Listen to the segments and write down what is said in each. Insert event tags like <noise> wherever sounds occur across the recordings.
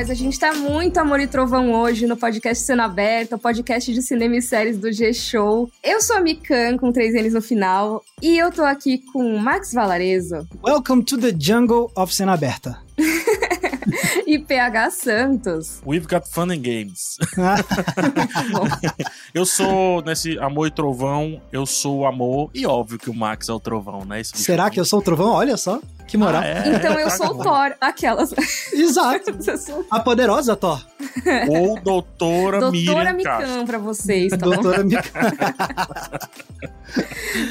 Mas a gente tá muito amor e trovão hoje no podcast Cena Aberta, o podcast de cinema e séries do G-Show. Eu sou a Mikan, com três N's no final, e eu tô aqui com o Max Valarezo. Welcome to the jungle of Cena Aberta. <laughs> e PH Santos. We've got fun and games. <laughs> <laughs> eu sou, nesse Amor e Trovão, eu sou o amor, e óbvio que o Max é o trovão, né? Será que eu sou o trovão? Olha só. Que moral. Ah, é? Então eu <laughs> sou o Thor, aquelas. Exato. A poderosa Thor. <laughs> Ou doutora, doutora Mikan pra vocês, tá Doutora Mikan. <laughs>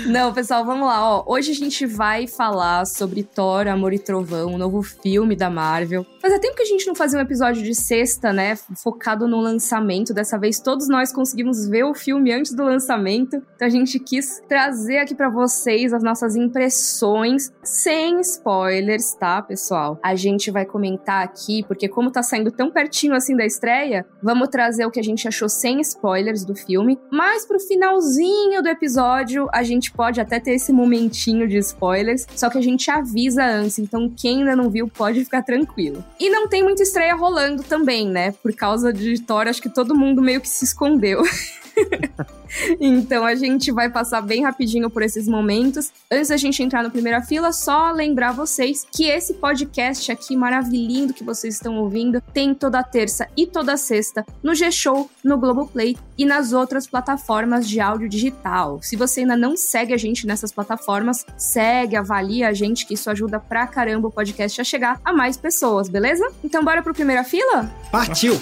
Não, pessoal, vamos lá. Ó, hoje a gente vai falar sobre Thor, Amor e Trovão, um novo filme da Marvel. Fazia tempo que a gente não fazia um episódio de sexta, né? Focado no lançamento. Dessa vez todos nós conseguimos ver o filme antes do lançamento. Então a gente quis trazer aqui para vocês as nossas impressões sem spoiler spoilers, tá, pessoal? A gente vai comentar aqui, porque como tá saindo tão pertinho assim da estreia, vamos trazer o que a gente achou sem spoilers do filme. Mas pro finalzinho do episódio, a gente pode até ter esse momentinho de spoilers, só que a gente avisa antes, então quem ainda não viu pode ficar tranquilo. E não tem muita estreia rolando também, né? Por causa de Thor, acho que todo mundo meio que se escondeu. <laughs> <laughs> então a gente vai passar bem rapidinho por esses momentos. Antes da gente entrar na primeira fila, só lembrar vocês que esse podcast aqui maravilhoso que vocês estão ouvindo tem toda terça e toda sexta no G-Show, no Globoplay e nas outras plataformas de áudio digital. Se você ainda não segue a gente nessas plataformas, segue, avalia a gente, que isso ajuda pra caramba o podcast a chegar a mais pessoas, beleza? Então bora pro primeira fila? Partiu!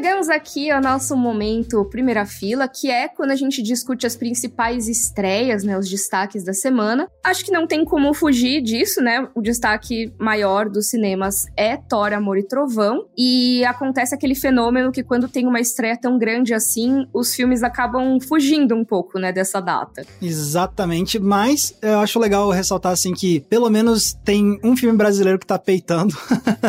Chegamos aqui ao nosso momento primeira fila, que é quando a gente discute as principais estreias, né, os destaques da semana. Acho que não tem como fugir disso, né? O destaque maior dos cinemas é Thor, Amor e Trovão, e acontece aquele fenômeno que quando tem uma estreia tão grande assim, os filmes acabam fugindo um pouco, né, dessa data. Exatamente, mas eu acho legal ressaltar assim que pelo menos tem um filme brasileiro que tá peitando,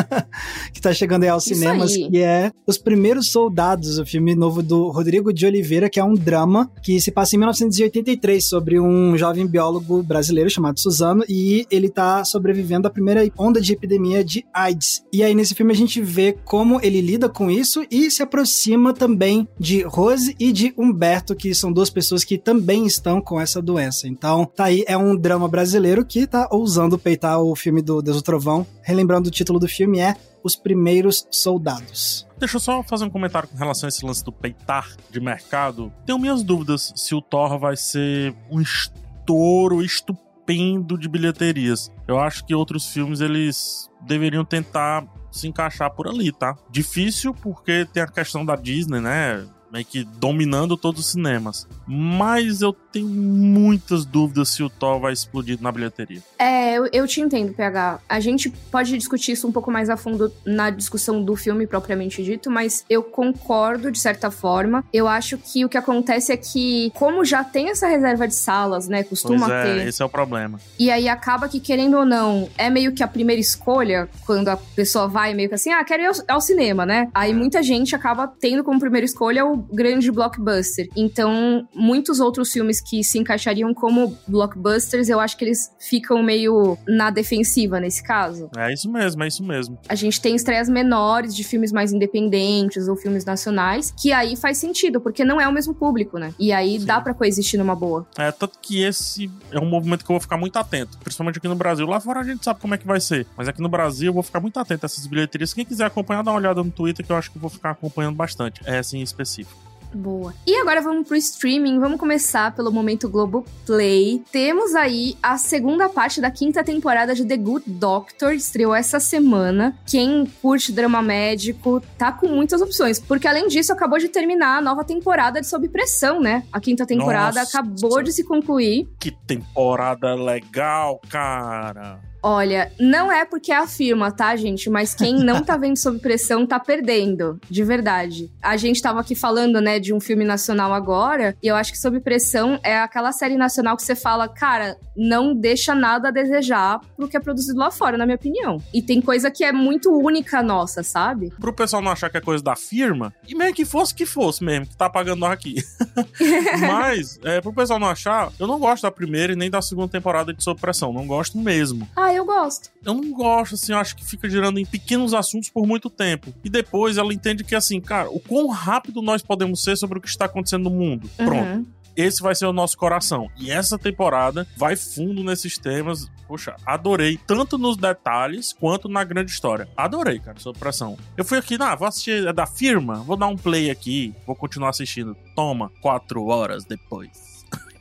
<laughs> que tá chegando aí aos Isso cinemas, aí. que é os primeiros Soldados, o filme novo do Rodrigo de Oliveira, que é um drama que se passa em 1983 sobre um jovem biólogo brasileiro chamado Suzano e ele tá sobrevivendo à primeira onda de epidemia de AIDS. E aí nesse filme a gente vê como ele lida com isso e se aproxima também de Rose e de Humberto, que são duas pessoas que também estão com essa doença. Então, tá aí, é um drama brasileiro que tá ousando peitar o filme do Deus do Trovão. Relembrando o título do filme é os primeiros soldados. Deixa eu só fazer um comentário com relação a esse lance do peitar de mercado. Tenho minhas dúvidas se o Thor vai ser um estouro estupendo de bilheterias. Eu acho que outros filmes eles deveriam tentar se encaixar por ali, tá? Difícil porque tem a questão da Disney, né? Meio que dominando todos os cinemas. Mas eu tenho muitas dúvidas se o Thor vai explodir na bilheteria. É, eu, eu te entendo, PH. A gente pode discutir isso um pouco mais a fundo na discussão do filme propriamente dito, mas eu concordo de certa forma. Eu acho que o que acontece é que, como já tem essa reserva de salas, né? Costuma pois é, ter. Esse é o problema. E aí acaba que, querendo ou não, é meio que a primeira escolha quando a pessoa vai meio que assim, ah, quero ir ao, ao cinema, né? Aí é. muita gente acaba tendo como primeira escolha o grande blockbuster. Então, muitos outros filmes que se encaixariam como blockbusters, eu acho que eles ficam meio na defensiva nesse caso. É isso mesmo, é isso mesmo. A gente tem estreias menores de filmes mais independentes ou filmes nacionais, que aí faz sentido, porque não é o mesmo público, né? E aí Sim. dá para coexistir numa boa. É, tanto que esse é um movimento que eu vou ficar muito atento, principalmente aqui no Brasil. Lá fora a gente sabe como é que vai ser, mas aqui no Brasil eu vou ficar muito atento a essas bilheterias. Quem quiser acompanhar, dá uma olhada no Twitter que eu acho que eu vou ficar acompanhando bastante. É assim em específico. Boa. E agora vamos pro streaming. Vamos começar pelo momento Globoplay. Temos aí a segunda parte da quinta temporada de The Good Doctor. Estreou essa semana. Quem curte drama médico tá com muitas opções. Porque além disso, acabou de terminar a nova temporada de Sob Pressão, né? A quinta temporada Nossa. acabou de se concluir. Que temporada legal, cara! Olha, não é porque é a firma, tá, gente? Mas quem não tá vendo sob pressão tá perdendo, de verdade. A gente tava aqui falando, né, de um filme nacional agora, e eu acho que sob pressão é aquela série nacional que você fala, cara, não deixa nada a desejar pro que é produzido lá fora, na minha opinião. E tem coisa que é muito única nossa, sabe? Pro pessoal não achar que é coisa da firma, e mesmo que fosse que fosse mesmo, que tá pagando nós aqui. <laughs> Mas, é, pro pessoal não achar, eu não gosto da primeira e nem da segunda temporada de Sob Pressão. Não gosto mesmo. Ah, eu gosto. Eu não gosto, assim, eu acho que fica girando em pequenos assuntos por muito tempo. E depois ela entende que, assim, cara, o quão rápido nós podemos ser sobre o que está acontecendo no mundo. Uhum. Pronto esse vai ser o nosso coração. E essa temporada vai fundo nesses temas. Poxa, adorei, tanto nos detalhes quanto na grande história. Adorei, cara, sua pressão. Eu fui aqui, ah, vou assistir, é da firma, vou dar um play aqui, vou continuar assistindo. Toma, quatro horas depois.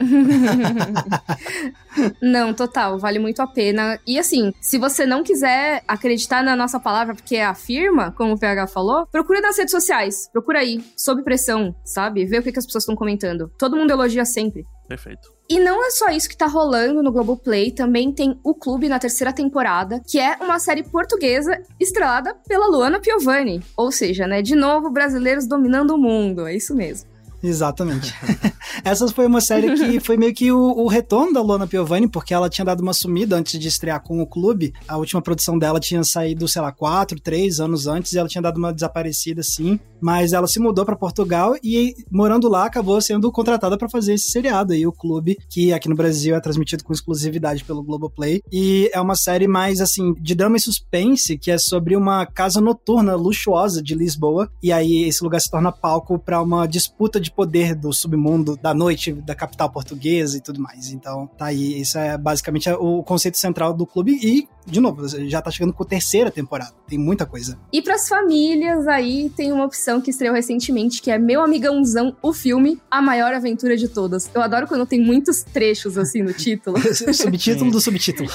<laughs> não, total, vale muito a pena. E assim, se você não quiser acreditar na nossa palavra porque é afirma, como o PH falou, procura nas redes sociais. Procura aí, sob pressão, sabe? Vê o que, que as pessoas estão comentando. Todo mundo elogia sempre. Perfeito. E não é só isso que tá rolando no Globoplay, também tem O Clube na terceira temporada, que é uma série portuguesa estrelada pela Luana Piovani. Ou seja, né, de novo, brasileiros dominando o mundo, é isso mesmo. Exatamente. <laughs> Essa foi uma série que <laughs> foi meio que o, o, retorno da Luana Piovani, porque ela tinha dado uma sumida antes de estrear com o clube. A última produção dela tinha saído, sei lá, quatro, três anos antes, e ela tinha dado uma desaparecida, assim. Mas ela se mudou para Portugal e, morando lá, acabou sendo contratada para fazer esse seriado aí, o clube, que aqui no Brasil é transmitido com exclusividade pelo Globoplay. E é uma série mais, assim, de drama e suspense, que é sobre uma casa noturna luxuosa de Lisboa. E aí esse lugar se torna palco para uma disputa de poder do submundo da noite da capital portuguesa e tudo mais. Então, tá aí. Isso é basicamente o conceito central do clube. E, de novo, já tá chegando com a terceira temporada. Tem muita coisa. E pras famílias, aí tem uma opção que estreou recentemente, que é Meu Amigãozão, o filme A Maior Aventura de Todas. Eu adoro quando tem muitos trechos assim no título. <laughs> subtítulo do subtítulo.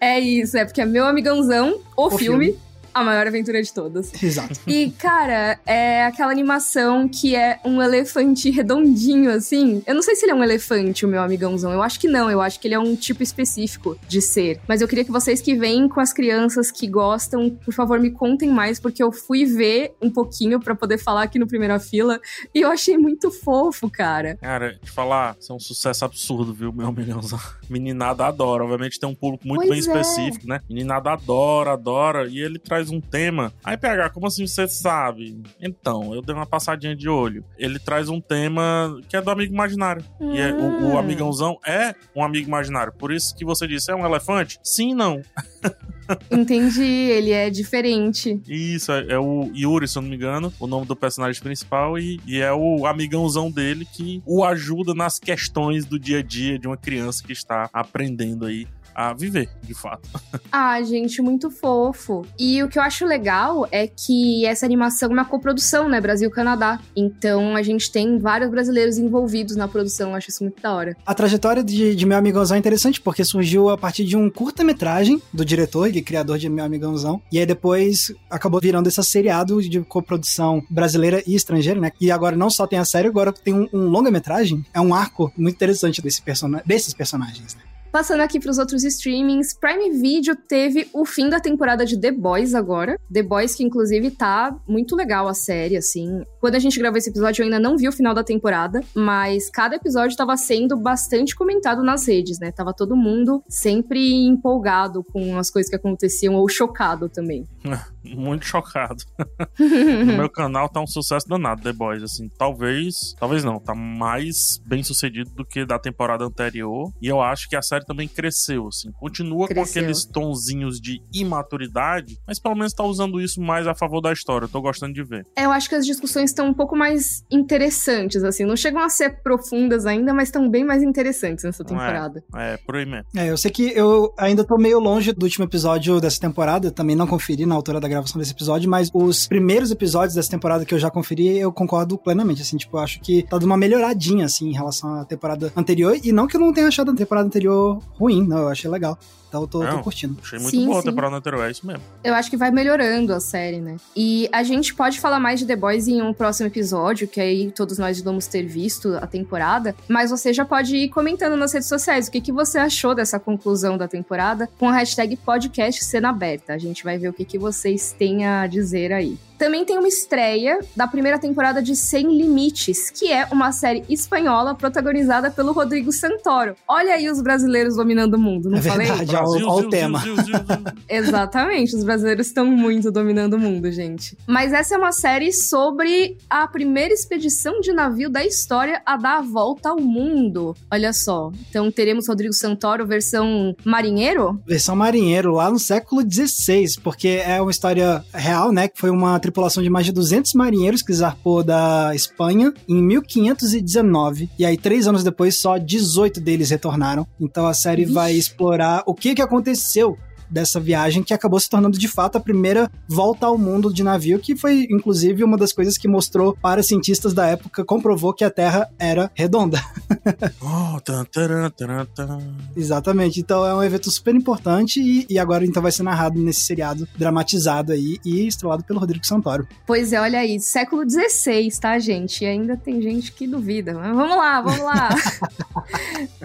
é isso, é porque é Meu Amigãozão, o, o filme, filme a maior aventura de todas. Exato. E, cara, é aquela animação que é um elefante redondinho, assim. Eu não sei se ele é um elefante, o meu amigãozão. Eu acho que não, eu acho que ele é um tipo específico de ser. Mas eu queria que vocês que vêm com as crianças que gostam, por favor, me contem mais, porque eu fui ver um pouquinho para poder falar aqui no Primeira Fila e eu achei muito fofo, cara. Cara, te falar, isso é um sucesso absurdo, viu, meu amigãozão? Meninada adora. Obviamente tem um público muito pois bem é. específico, né? Meninada adora, adora. E ele traz traz um tema. Aí, PH, como assim você sabe? Então, eu dei uma passadinha de olho. Ele traz um tema que é do amigo imaginário. Hum. E é, o, o, hum. amigãozão é um amigo imaginário. Por isso que você disse, é um elefante? Sim, não. <laughs> Entendi, ele é diferente. Isso, é, é, o Yuri, se eu não me engano, o nome do personagem principal, e, e, é o amigãozão dele que o ajuda nas questões do dia a dia de uma criança que está aprendendo aí a viver, de fato. <laughs> Ah, gente, muito fofo. E o que eu acho legal é que essa animação é uma coprodução, né? Brasil-Canadá. Então a gente tem vários brasileiros envolvidos na produção. Eu acho isso muito da hora. A trajetória de, de Meu Amigãozão é interessante porque surgiu a partir de um curta-metragem do diretor e criador de Meu Amigãozão. E aí depois acabou virando esse seriado de coprodução brasileira e estrangeira, né? E agora não só tem a série, agora tem um, um longa-metragem. É um arco muito interessante desse person desses personagens, né? Passando aqui para os outros streamings, Prime Video teve o fim da temporada de The Boys agora. The Boys que inclusive tá muito legal a série, assim. Quando a gente gravou esse episódio eu ainda não vi o final da temporada, mas cada episódio estava sendo bastante comentado nas redes, né? Tava todo mundo sempre empolgado com as coisas que aconteciam ou chocado também. <laughs> muito chocado. <laughs> no meu canal tá um sucesso danado The Boys, assim, talvez, talvez não, tá mais bem sucedido do que da temporada anterior, e eu acho que a série série também cresceu, assim. Continua cresceu. com aqueles tonzinhos de imaturidade, mas pelo menos tá usando isso mais a favor da história. Eu tô gostando de ver. É, eu acho que as discussões estão um pouco mais interessantes, assim. Não chegam a ser profundas ainda, mas estão bem mais interessantes nessa temporada. É, é, por aí mesmo. É, eu sei que eu ainda tô meio longe do último episódio dessa temporada, também não conferi na altura da gravação desse episódio, mas os primeiros episódios dessa temporada que eu já conferi, eu concordo plenamente, assim, tipo, eu acho que tá dando uma melhoradinha, assim, em relação à temporada anterior, e não que eu não tenha achado a temporada anterior achou ruim, não, eu achei legal. Então eu tô, Não, tô curtindo. Achei muito Sim, boa a temporada anterior, é isso mesmo. Eu acho que vai melhorando a série, né? E a gente pode falar mais de The Boys em um próximo episódio, que aí todos nós vamos ter visto a temporada. Mas você já pode ir comentando nas redes sociais o que, que você achou dessa conclusão da temporada com a hashtag podcast cena aberta. A gente vai ver o que, que vocês têm a dizer aí. Também tem uma estreia da primeira temporada de Sem Limites, que é uma série espanhola protagonizada pelo Rodrigo Santoro. Olha aí os brasileiros dominando o mundo, não É falei? verdade. Brasil, ó o Zil, tema. Zil, Zil, Zil, Zil. Exatamente, os brasileiros estão muito dominando o mundo, gente. Mas essa é uma série sobre a primeira expedição de navio da história a dar a volta ao mundo. Olha só. Então teremos Rodrigo Santoro versão marinheiro? Versão marinheiro, lá no século XVI, porque é uma história real, né? Que foi uma tripulação de mais de 200 marinheiros que zarpou da Espanha em 1519. E aí, três anos depois, só 18 deles retornaram. Então a série Vixe. vai explorar o que, que aconteceu dessa viagem que acabou se tornando de fato a primeira volta ao mundo de navio, que foi inclusive uma das coisas que mostrou para cientistas da época, comprovou que a Terra era redonda. <laughs> Oh, tan, taran, taran, taran. Exatamente. Então é um evento super importante e, e agora então vai ser narrado nesse seriado dramatizado aí e estrelado pelo Rodrigo Santoro. Pois é, olha aí, século XVI, tá, gente? E ainda tem gente que duvida. Mas vamos lá, vamos lá.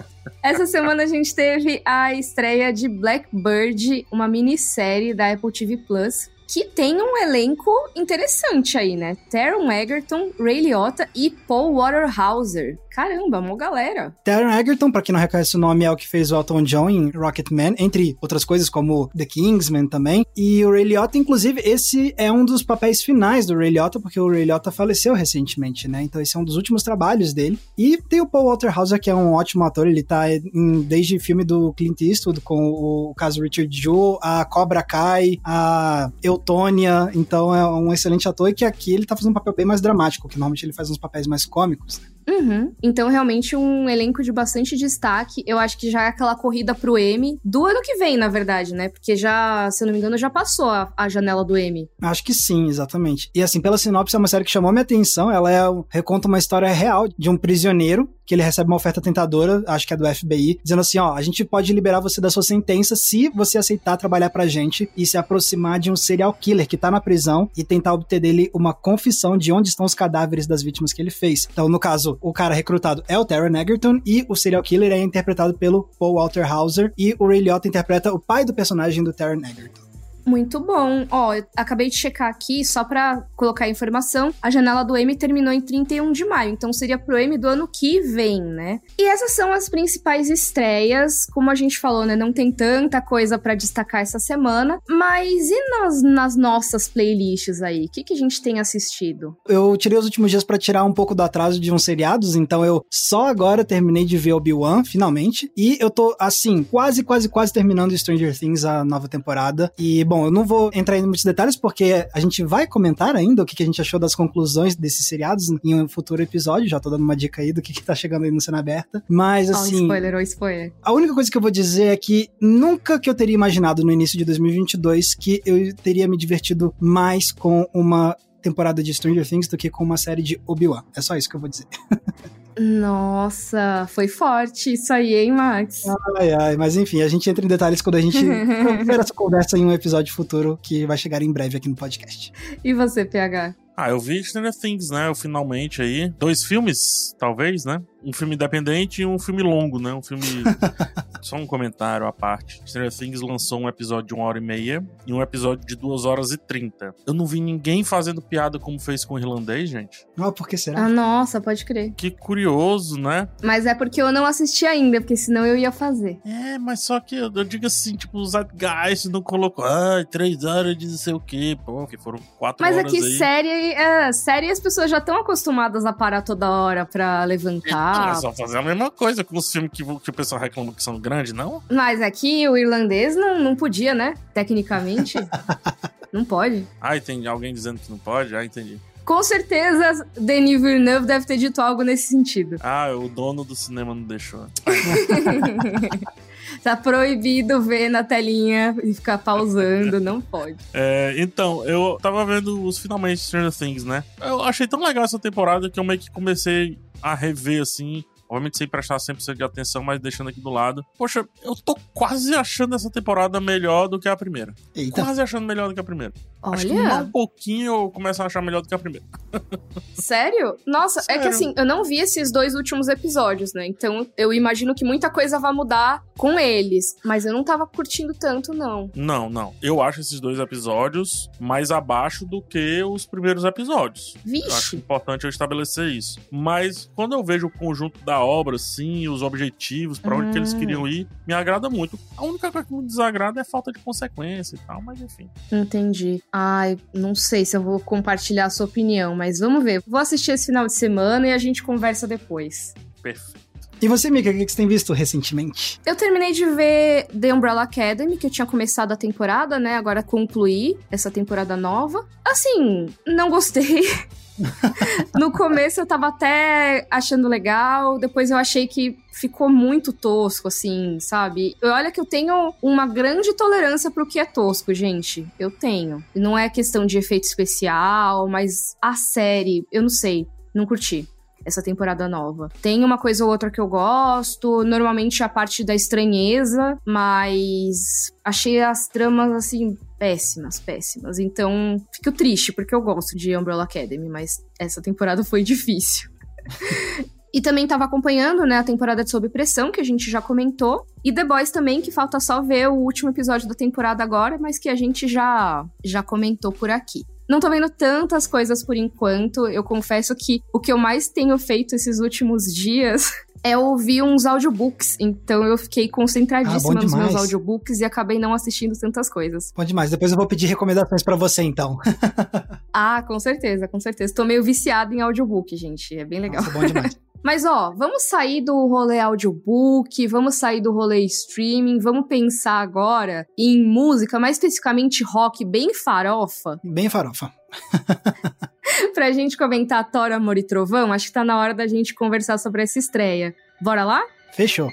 <laughs> Essa semana a gente teve a estreia de Blackbird, uma minissérie da Apple TV Plus, que tem um elenco interessante aí, né? Taron Egerton, Ray Liotta e Paul Waterhauser. Caramba, uma galera. Taron Egerton, pra quem não reconhece o nome, é o que fez o Elton John em Rocketman, entre outras coisas como The Kingsman também. E o Ray Liotta, inclusive, esse é um dos papéis finais do Ray Liotta, porque o Ray Liotta faleceu recentemente, né? Então esse é um dos últimos trabalhos dele. E tem o Paul Waterhauser, que é um ótimo ator, ele tá em, desde filme do Clint Eastwood, com o, caso Richard Jewell, a Cobra Kai, a Eutônia, então é um excelente ator e que aqui ele tá fazendo um papel bem mais dramático, que normalmente ele faz uns papéis mais cômicos. Uhum. Então, realmente, um elenco de bastante destaque. Eu acho que já é aquela corrida pro M do ano que vem, na verdade, né? Porque já, se eu não me engano, já passou a, a janela do M. Acho que sim, exatamente. E assim, pela sinopse, é uma série que chamou minha atenção. Ela é, reconta uma história real de um prisioneiro que ele recebe uma oferta tentadora, acho que é do FBI, dizendo assim, ó, a gente pode liberar você da sua sentença se você aceitar trabalhar pra gente e se aproximar de um serial killer que tá na prisão e tentar obter dele uma confissão de onde estão os cadáveres das vítimas que ele fez. Então, no caso, o cara recrutado é o Taron Egerton e o serial killer é interpretado pelo Paul Walter Hauser e o Ray Liotta interpreta o pai do personagem do Taron Egerton. Muito bom. Ó, eu acabei de checar aqui, só pra colocar a informação. A janela do M terminou em 31 de maio, então seria pro M do ano que vem, né? E essas são as principais estreias. Como a gente falou, né? Não tem tanta coisa pra destacar essa semana. Mas e nas, nas nossas playlists aí? O que, que a gente tem assistido? Eu tirei os últimos dias pra tirar um pouco do atraso de uns seriados, então eu só agora terminei de ver Obi-Wan, finalmente. E eu tô, assim, quase, quase, quase terminando Stranger Things, a nova temporada. E, bom, eu não vou entrar em muitos detalhes, porque a gente vai comentar ainda o que, que a gente achou das conclusões desses seriados em um futuro episódio. Já tô dando uma dica aí do que, que tá chegando aí no Cena Aberta. Mas, Ó, assim. spoiler, ou spoiler. A única coisa que eu vou dizer é que nunca que eu teria imaginado no início de 2022 que eu teria me divertido mais com uma temporada de Stranger Things do que com uma série de Obi-Wan. É só isso que eu vou dizer. <laughs> Nossa, foi forte isso aí, hein, Max? Ai, ai, mas enfim, a gente entra em detalhes quando a gente <laughs> tiver essa conversa em um episódio futuro que vai chegar em breve aqui no podcast. E você, PH? Ah, eu vi Stranger Things, né? Eu finalmente aí. Dois filmes, talvez, né? Um filme independente e um filme longo, né? Um filme. <laughs> Só um comentário à parte. Stranger Things lançou um episódio de uma hora e meia e um episódio de duas horas e trinta. Eu não vi ninguém fazendo piada como fez com o irlandês, gente. Ah, por que será? Ah, nossa, pode crer. Que curioso, né? Mas é porque eu não assisti ainda, porque senão eu ia fazer. É, mas só que eu, eu digo assim, tipo, o Zeitgeist não colocou, ai, três horas de não sei o quê, pô, que foram quatro Mas horas aqui, aí. série, é, série as pessoas já estão acostumadas a parar toda hora pra levantar. é só fazer a mesma coisa com os filmes que, que o pessoal reclama que são grandes, não? Mas aqui o irlandês não, não podia, né? Tecnicamente. <laughs> não pode. Ah, entendi. Alguém dizendo que não pode? Ah, entendi. Com certeza, Denis Villeneuve deve ter dito algo nesse sentido. Ah, o dono do cinema não deixou. <laughs> tá proibido ver na telinha e ficar pausando, não pode. <laughs> É, então, eu tava vendo os finalmente Stranger Things, né? Eu achei tão legal essa temporada que eu meio que comecei a rever, assim, obviamente sem prestar 100% de atenção, mas deixando aqui do lado. Poxa, eu tô quase achando essa temporada melhor do que a primeira. Eita. Quase achando melhor do que a primeira. Olha. Acho que um pouquinho eu começo a achar melhor do que a primeira. <laughs> Sério? Nossa, Sério? é que assim, eu não vi esses dois últimos episódios, né? Então eu imagino que muita coisa vai mudar com eles. Mas eu não tava curtindo tanto, não. Não, não. Eu acho esses dois episódios mais abaixo do que os primeiros episódios. Vixe. Eu acho importante eu estabelecer isso. Mas quando eu vejo o conjunto da obra, sim, os objetivos, para onde que eles hum. queriam ir, me agrada muito. A única coisa que me desagrada é a falta de consequência e tal, mas enfim. Entendi. Ai, não sei se eu vou compartilhar a sua opinião, mas vamos ver. Vou assistir esse final de semana e a gente conversa depois. Perfeito. E você, Mika, o que você tem visto recentemente? Eu terminei de ver The Umbrella Academy, que eu tinha começado a temporada, né? Agora concluí essa temporada nova. Assim, não gostei. <laughs> no começo eu tava até achando legal, depois eu achei que ficou muito tosco, assim, sabe? Olha que eu tenho uma grande tolerância pro que é tosco, gente. Eu tenho. Não é questão de efeito especial, mas a série, eu não sei, não curti essa temporada nova. Tem uma coisa ou outra que eu gosto, normalmente a parte da estranheza, mas achei as tramas assim péssimas, péssimas. Então, fico triste porque eu gosto de Umbrella Academy, mas essa temporada foi difícil. <laughs> E também estava acompanhando, né, a temporada de Sob Pressão, que a gente já comentou. E The Boys também, que falta só ver o último episódio da temporada agora, mas que a gente já, já comentou por aqui. Não tô vendo tantas coisas por enquanto. Eu confesso que o que eu mais tenho feito esses últimos dias <laughs> é ouvir uns audiobooks. Então eu fiquei concentradíssima ah, nos meus audiobooks e acabei não assistindo tantas coisas. Bom demais. Depois eu vou pedir recomendações para você, então. <laughs> ah, com certeza, com certeza. Tô meio viciada em audiobook, gente. É bem legal. Nossa, bom demais. <laughs> Mas ó, vamos sair do rolê audiobook, vamos sair do rolê streaming, vamos pensar agora em música, mais especificamente rock, bem farofa. Bem farofa. <laughs> pra gente comentar Thor, Amor e Trovão, acho que tá na hora da gente conversar sobre essa estreia. Bora lá? Fechou.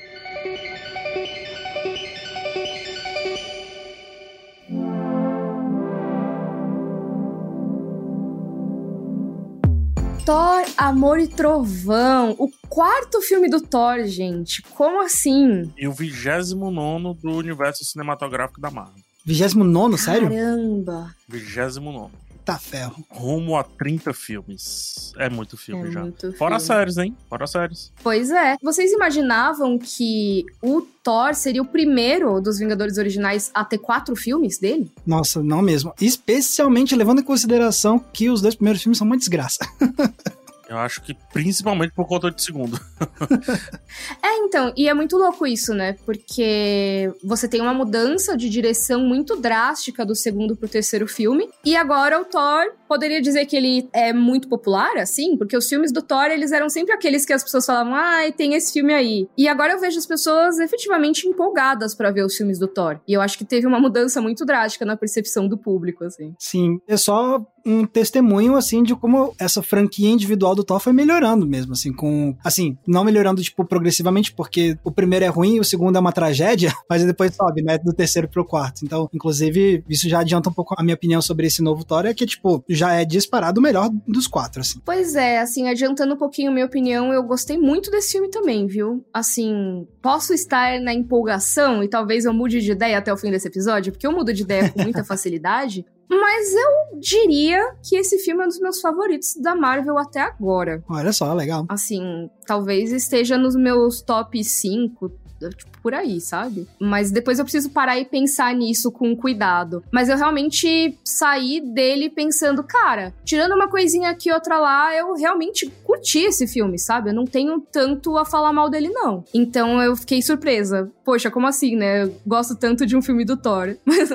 Thor, Amor e Trovão. O quarto filme do Thor, gente. Como assim? E o 29 do universo cinematográfico da Marvel. 29, sério? Caramba. 29. Ferro. Rumo a 30 filmes. É muito filme é já. Muito Fora filme. séries, hein? Fora séries. Pois é. Vocês imaginavam que o Thor seria o primeiro dos Vingadores originais a ter quatro filmes dele? Nossa, não mesmo. Especialmente levando em consideração que os dois primeiros filmes são uma desgraça. <laughs> Eu acho que principalmente por conta de segundo. <laughs> é, então, e é muito louco isso, né? Porque você tem uma mudança de direção muito drástica do segundo pro terceiro filme. E agora o Thor poderia dizer que ele é muito popular, assim, porque os filmes do Thor, eles eram sempre aqueles que as pessoas falavam, ai, ah, tem esse filme aí. E agora eu vejo as pessoas efetivamente empolgadas para ver os filmes do Thor. E eu acho que teve uma mudança muito drástica na percepção do público, assim. Sim, é só um testemunho, assim, de como essa franquia individual do Thor foi melhorando mesmo, assim, com. Assim, não melhorando, tipo, progressivamente, porque o primeiro é ruim e o segundo é uma tragédia, <laughs> mas depois sobe, né, do terceiro pro quarto. Então, inclusive, isso já adianta um pouco a minha opinião sobre esse novo Thor, é que, tipo, já é disparado o melhor dos quatro, assim. Pois é, assim, adiantando um pouquinho a minha opinião, eu gostei muito desse filme também, viu? Assim, posso estar na empolgação e talvez eu mude de ideia até o fim desse episódio, porque eu mudo de ideia com muita <laughs> facilidade. Mas eu diria que esse filme é um dos meus favoritos da Marvel até agora. Olha só, legal. Assim, talvez esteja nos meus top 5, tipo, por aí, sabe? Mas depois eu preciso parar e pensar nisso com cuidado. Mas eu realmente saí dele pensando, cara, tirando uma coisinha aqui e outra lá, eu realmente curti esse filme, sabe? Eu não tenho tanto a falar mal dele, não. Então eu fiquei surpresa. Poxa, como assim, né? Eu gosto tanto de um filme do Thor. <laughs> Mas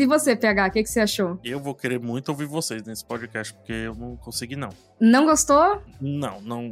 e você, PH, o que, que você achou? Eu vou querer muito ouvir vocês nesse podcast, porque eu não consegui, não. Não gostou? Não, não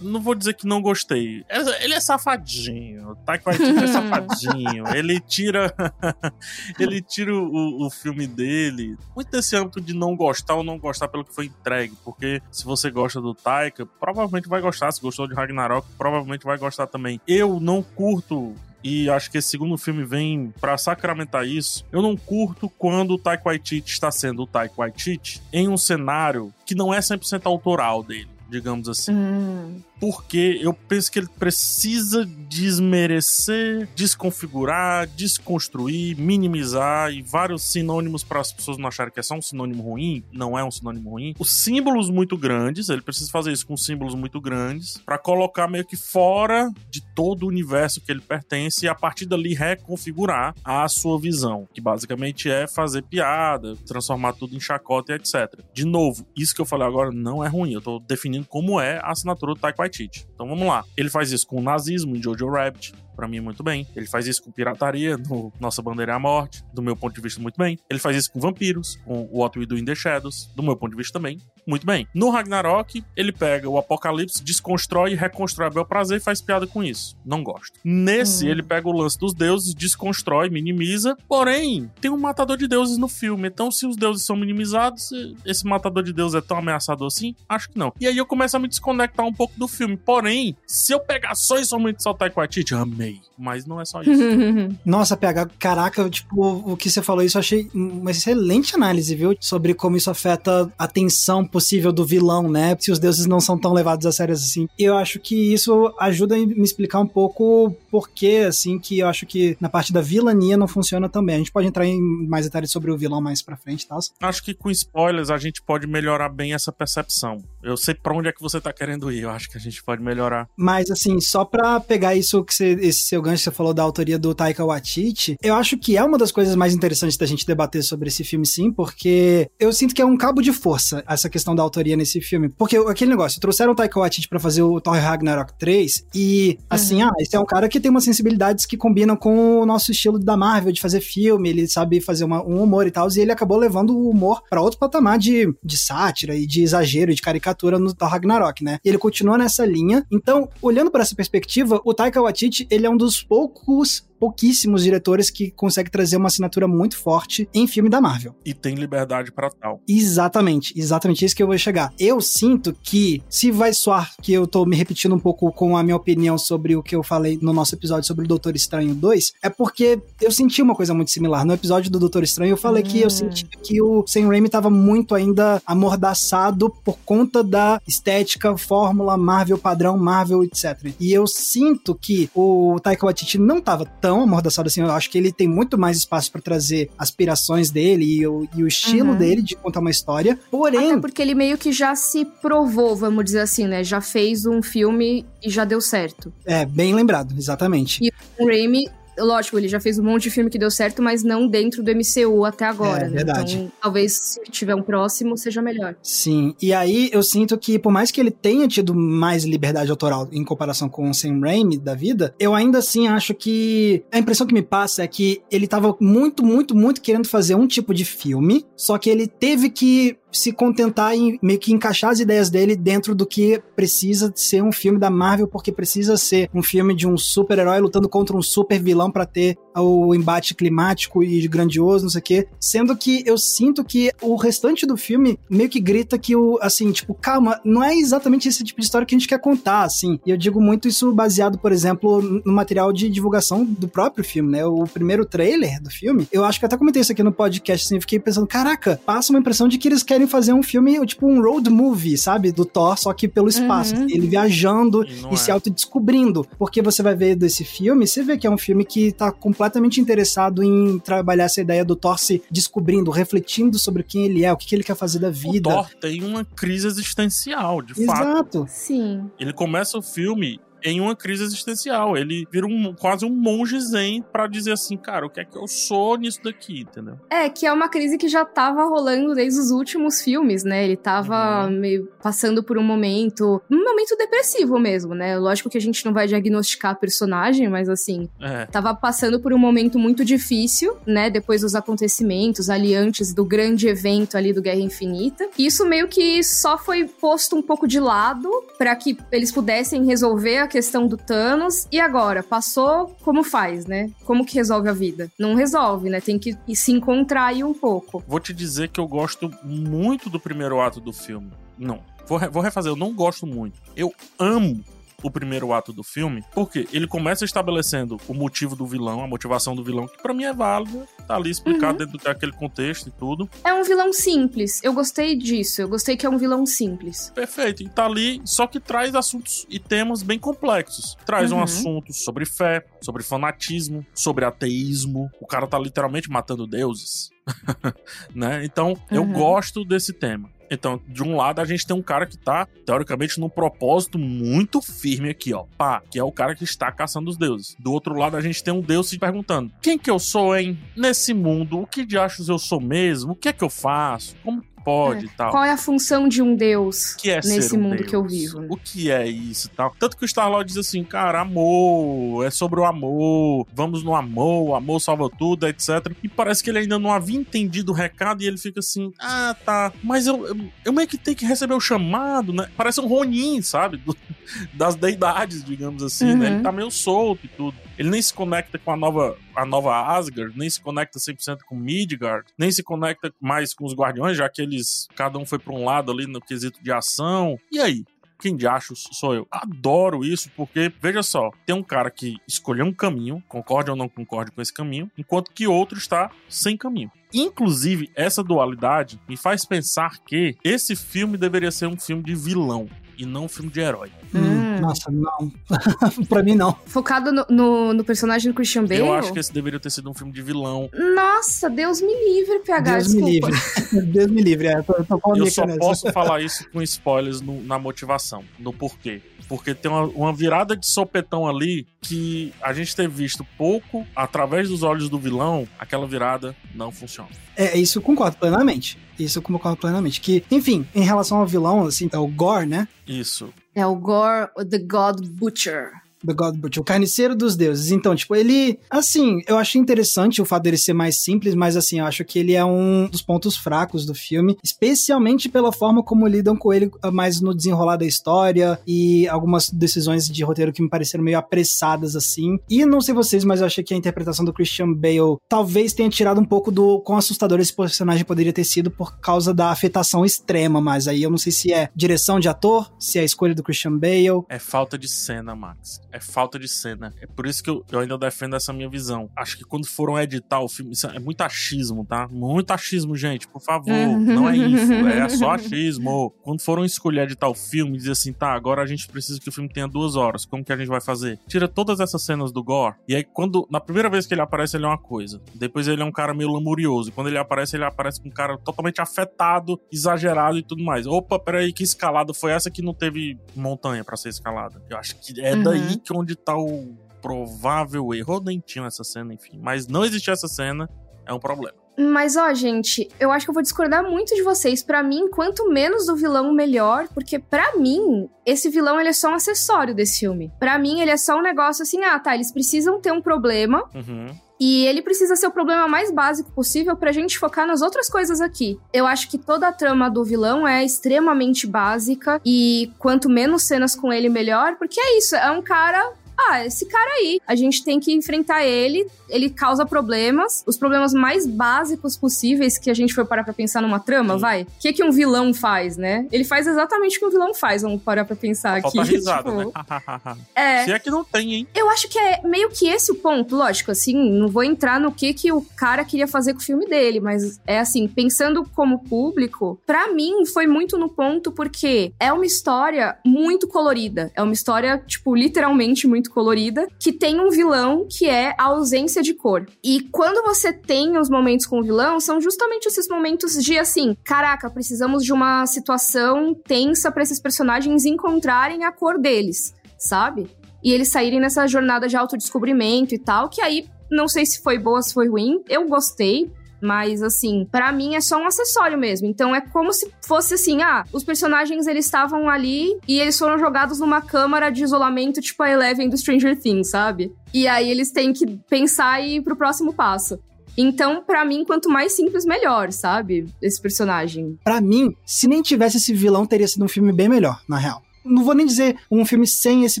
não vou dizer que não gostei. É, ele é safadinho. O Taika Waititi é <laughs> safadinho. ele tira <laughs> ele tira o, o filme dele muito desse âmbito de não gostar ou não gostar pelo que foi entregue. Porque se você gosta do Taika, provavelmente vai gostar. Se gostou de Ragnarok, provavelmente vai gostar também. Eu não curto e acho que esse segundo filme vem para sacramentar isso. Eu não curto quando o Taika Waititi está sendo o Taika Waititi em um cenário que não é 100% autoral dele digamos assim. Hum porque eu penso que ele precisa desmerecer, desconfigurar, desconstruir, minimizar e vários sinônimos para as pessoas não acharem que é só um sinônimo ruim, não é um sinônimo ruim. Os símbolos muito grandes, ele precisa fazer isso com símbolos muito grandes para colocar meio que fora de todo o universo que ele pertence e a partir dali reconfigurar a sua visão, que basicamente é fazer piada, transformar tudo em chacota e etc. De novo, isso que eu falei agora não é ruim, eu tô definindo como é a assinatura do Taika Waititi. Então vamos lá. Ele faz isso com o nazismo em Jojo Rabbit para mim muito bem. Ele faz isso com pirataria <laughs> no Nossa Bandeira é a Morte, do meu ponto de vista muito bem. Ele faz isso com vampiros, com What We Do in the Shadows, do meu ponto de vista também, muito bem. No Ragnarok, ele pega o Apocalipse, desconstrói e reconstrói bel prazer e faz piada com isso. Não gosto. Nesse, hum. ele pega o lance dos deuses, desconstrói, minimiza, porém, tem um matador de deuses no filme, então se os deuses são minimizados, esse matador de deuses é tão ameaçador assim? Acho que não. E aí eu começo a me desconectar um pouco do filme, porém, se eu pegar só e somente só Waititi, amei amei. Mas não é só isso. <laughs> Nossa, PH, caraca, tipo, o que você falou isso eu achei uma excelente análise, viu? Sobre como isso afeta a tensão possível do vilão, né? Se os deuses não são tão levados a sério assim. Eu acho que isso ajuda a me explicar um pouco por que, assim, que eu acho que na parte da vilania não funciona também. A gente pode entrar em mais detalhes sobre o vilão mais pra frente e tal. Acho que com spoilers a gente pode melhorar bem essa percepção. Eu sei pra onde é que você tá querendo ir, eu acho que a gente pode melhorar. Mas, assim, só pra pegar isso que você, esse seu gancho, você falou da autoria do Taika Waititi, eu acho que é uma das coisas mais interessantes da gente debater sobre esse filme, sim, porque eu sinto que é um cabo de força essa questão da autoria nesse filme. Porque aquele negócio, trouxeram o Taika Waititi pra fazer o Thor Ragnarok 3 e, assim, uhum. ah, esse é um cara que tem umas sensibilidades que combinam com o nosso estilo da Marvel, de fazer filme, ele sabe fazer uma, um humor e tal, e ele acabou levando o humor para outro patamar de, de sátira e de exagero e de caricatura no Thor Ragnarok, né? E ele continua nessa linha. Então, olhando para essa perspectiva, o Taika Waititi, ele é um dos poucos pouquíssimos diretores que conseguem trazer uma assinatura muito forte em filme da Marvel. E tem liberdade para tal. Exatamente, exatamente isso que eu vou chegar. Eu sinto que, se vai soar que eu tô me repetindo um pouco com a minha opinião sobre o que eu falei no nosso episódio sobre o Doutor Estranho 2, é porque eu senti uma coisa muito similar. No episódio do Doutor Estranho, eu falei hum. que eu hum. senti que o Sam Raimi tava muito ainda amordaçado por conta da estética, fórmula, Marvel padrão, Marvel, etc. E eu sinto que o Taika Waititi não tava tão amordaçado assim. Eu acho que ele tem muito mais espaço para trazer aspirações dele e o, e o estilo uhum. dele de contar uma história. Porém. Até porque ele meio que já se provou, vamos dizer assim, né? Já fez um filme e já deu certo. É, bem lembrado, exatamente. E o Raimi lógico, ele já fez um monte de filme que deu certo, mas não dentro do MCU até agora. É, né? verdade. Então, talvez se tiver um próximo, seja melhor. Sim, e aí eu sinto que, por mais que ele tenha tido mais liberdade autoral em comparação com o Sam Raimi da vida, eu ainda assim acho que a impressão que me passa é que ele tava muito, muito, muito querendo fazer um tipo de filme, só que ele teve que se contentar em meio que encaixar as ideias dele dentro do que precisa ser um filme da Marvel, porque precisa ser um filme de um super-herói lutando contra um super vilão para ter o embate climático e grandioso, não sei o quê. Sendo que eu sinto que o restante do filme meio que grita que o, assim, tipo, calma, não é exatamente esse tipo de história que a gente quer contar, assim. E eu digo muito isso baseado, por exemplo, no material de divulgação do próprio filme, né? O primeiro trailer do filme, eu acho que até comentei isso aqui no podcast, assim, eu fiquei pensando, caraca, passa uma impressão de que eles querem fazer um filme, tipo um road movie, sabe? Do Thor, só que pelo espaço. Uhum. Ele viajando e, e é. se autodescobrindo. Porque você vai ver desse filme, você vê que é um filme que tá completamente interessado em trabalhar essa ideia do Thor se descobrindo, refletindo sobre quem ele é, o que, que ele quer fazer da vida. O Thor tem uma crise existencial, de Exato. fato. Exato. Sim. Ele começa o filme em uma crise existencial. Ele vira um, quase um monge zen para dizer assim, cara, o que é que eu sou nisso daqui, entendeu? É, que é uma crise que já tava rolando desde os últimos filmes, né? Ele tava uhum. meio passando por um momento, um momento depressivo mesmo, né? Lógico que a gente não vai diagnosticar a personagem, mas assim, é. tava passando por um momento muito difícil, né? Depois dos acontecimentos ali antes do grande evento ali do Guerra Infinita. E isso meio que só foi posto um pouco de lado para que eles pudessem resolver a questão do Thanos. E agora? Passou, como faz, né? Como que resolve a vida? Não resolve, né? Tem que se encontrar aí um pouco. Vou te dizer que eu gosto muito do primeiro ato do filme. Não. Vou, refazer, eu não gosto muito. Eu amo o primeiro ato do filme, porque ele começa estabelecendo o motivo do vilão, a motivação do vilão, que para mim é válida, tá ali explicado uhum. dentro daquele contexto e tudo. É um vilão simples. Eu gostei disso. Eu gostei que é um vilão simples. Perfeito. E tá ali, só que traz assuntos e temas bem complexos. Traz uhum. um assunto sobre fé, sobre fanatismo, sobre ateísmo. O cara tá literalmente matando deuses. <laughs> né? Então, uhum. eu gosto desse tema. Então, de um lado, a gente tem um cara que tá, teoricamente, num propósito muito firme aqui, ó. Pá, que é o cara que está caçando os deuses. Do outro lado, a gente tem um deus se perguntando: quem que eu sou, hein? Nesse mundo, o que de achos eu sou mesmo? O que é que eu faço? Como pode é. e tal. Qual é a função de um deus que é nesse um mundo deus? que eu vivo? Né? O que é isso e tal. Tanto que o Star-Lord diz assim, cara, amor, é sobre o amor, vamos no amor, o amor salva tudo, etc. E parece que ele ainda não havia entendido o recado e ele fica assim, ah, tá, mas eu, eu, eu meio que tenho que receber o chamado, né? Parece um Ronin, sabe? Do, <laughs> das deidades, digamos assim, uhum. né? Ele uhum. tá meio solto e tudo. Ele nem se conecta com a nova, a nova Asgard, nem se conecta 100% com Midgard, nem se conecta mais com os Guardiões, já que eles, cada um foi para um lado ali no quesito de ação. E aí? quem de acho sou eu. Adoro isso porque, veja só, tem um cara que escolheu um caminho, concorde ou não concorde com esse caminho, enquanto que outro está sem caminho. Inclusive, essa dualidade me faz pensar que esse filme deveria ser um filme de vilão e não um filme de herói. Hum. Nossa, não. <laughs> pra mim, não. Focado no, no, no, personagem do Christian Bale? Eu acho que esse deveria ter sido um filme de vilão. Nossa, Deus me livre, PH, Deus desculpa. me livre. <laughs> Deus me livre, é. Tô, tô eu só nessa. posso <laughs> falar isso com spoilers no, na motivação, no porquê. Porque tem uma, uma virada de sopetão ali que a gente ter visto pouco através dos olhos do vilão, aquela virada não funciona. É, isso eu concordo plenamente. Isso eu concordo plenamente. Que, enfim, em relação ao vilão, assim, é o Gore, né? Isso. É o Gore, the God Butcher. The God Butcher, o carniceiro dos deuses. Então, tipo, ele, assim, eu achei interessante o fato dele ser mais simples, mas assim, eu acho que ele é um dos pontos fracos do filme, especialmente pela forma como lidam com ele ah, mais no desenrolar da história e algumas decisões de roteiro que me pareceram meio apressadas assim. E não sei vocês, mas eu achei que a interpretação do Christian Bale talvez tenha tirado um pouco do quão assustador esse personagem poderia ter sido por causa da afetação extrema, mas aí eu não sei se é direção de ator, se é a escolha do Christian Bale. É falta de cena, Max é falta de cena. É por isso que eu, eu ainda defendo essa minha visão. Acho que quando foram editar o filme, é muito achismo, tá? Muito achismo, gente, por favor. <laughs> não é isso, é só achismo. Quando foram escolher editar o filme, dizer assim, tá, agora a gente precisa que o filme tenha duas horas. Como que a gente vai fazer? Tira todas essas cenas do Gore. E aí, quando, na primeira vez que ele aparece, ele é uma coisa. Depois ele é um cara meio lamurioso. E quando ele aparece, ele aparece com um cara totalmente afetado, exagerado e tudo mais. Opa, peraí, que escalada foi essa que não teve montanha para ser escalada? Eu acho que é uhum. daí que onde tá o provável erro. Ou nem tinha essa cena, enfim. Mas não existir essa cena é um problema. Mas, ó, gente, eu acho que eu vou discordar muito de vocês. Para mim, quanto menos do vilão, melhor. Porque, para mim, esse vilão ele é só um acessório desse filme. Para mim, ele é só um negócio assim: ah, tá, eles precisam ter um problema. Uhum. E ele precisa ser o problema mais básico possível pra gente focar nas outras coisas aqui. Eu acho que toda a trama do vilão é extremamente básica e quanto menos cenas com ele, melhor, porque é isso, é um cara ah, esse cara aí, a gente tem que enfrentar ele, ele causa problemas, os problemas mais básicos possíveis que a gente foi parar pra pensar numa trama, Sim. vai. O que que um vilão faz, né? Ele faz exatamente o que um vilão faz, vamos parar pra pensar Falta aqui. <laughs> risada, tipo... né? <laughs> é. Se é que não tem, hein? Eu acho que é meio que esse o ponto, lógico, assim, não vou entrar no que que o cara queria fazer com o filme dele, mas é assim, pensando como público, para mim foi muito no ponto porque é uma história muito colorida, é uma história, tipo, literalmente muito colorida, que tem um vilão que é a ausência de cor. E quando você tem os momentos com o vilão, são justamente esses momentos de assim, caraca, precisamos de uma situação tensa para esses personagens encontrarem a cor deles, sabe? E eles saírem nessa jornada de autodescobrimento e tal, que aí não sei se foi boa, se foi ruim. Eu gostei, mas, assim, para mim é só um acessório mesmo. Então é como se fosse assim: ah, os personagens eles estavam ali e eles foram jogados numa câmara de isolamento, tipo a Eleven do Stranger Things, sabe? E aí eles têm que pensar e ir pro próximo passo. Então, para mim, quanto mais simples, melhor, sabe? Esse personagem. Para mim, se nem tivesse esse vilão, teria sido um filme bem melhor, na real não vou nem dizer um filme sem esse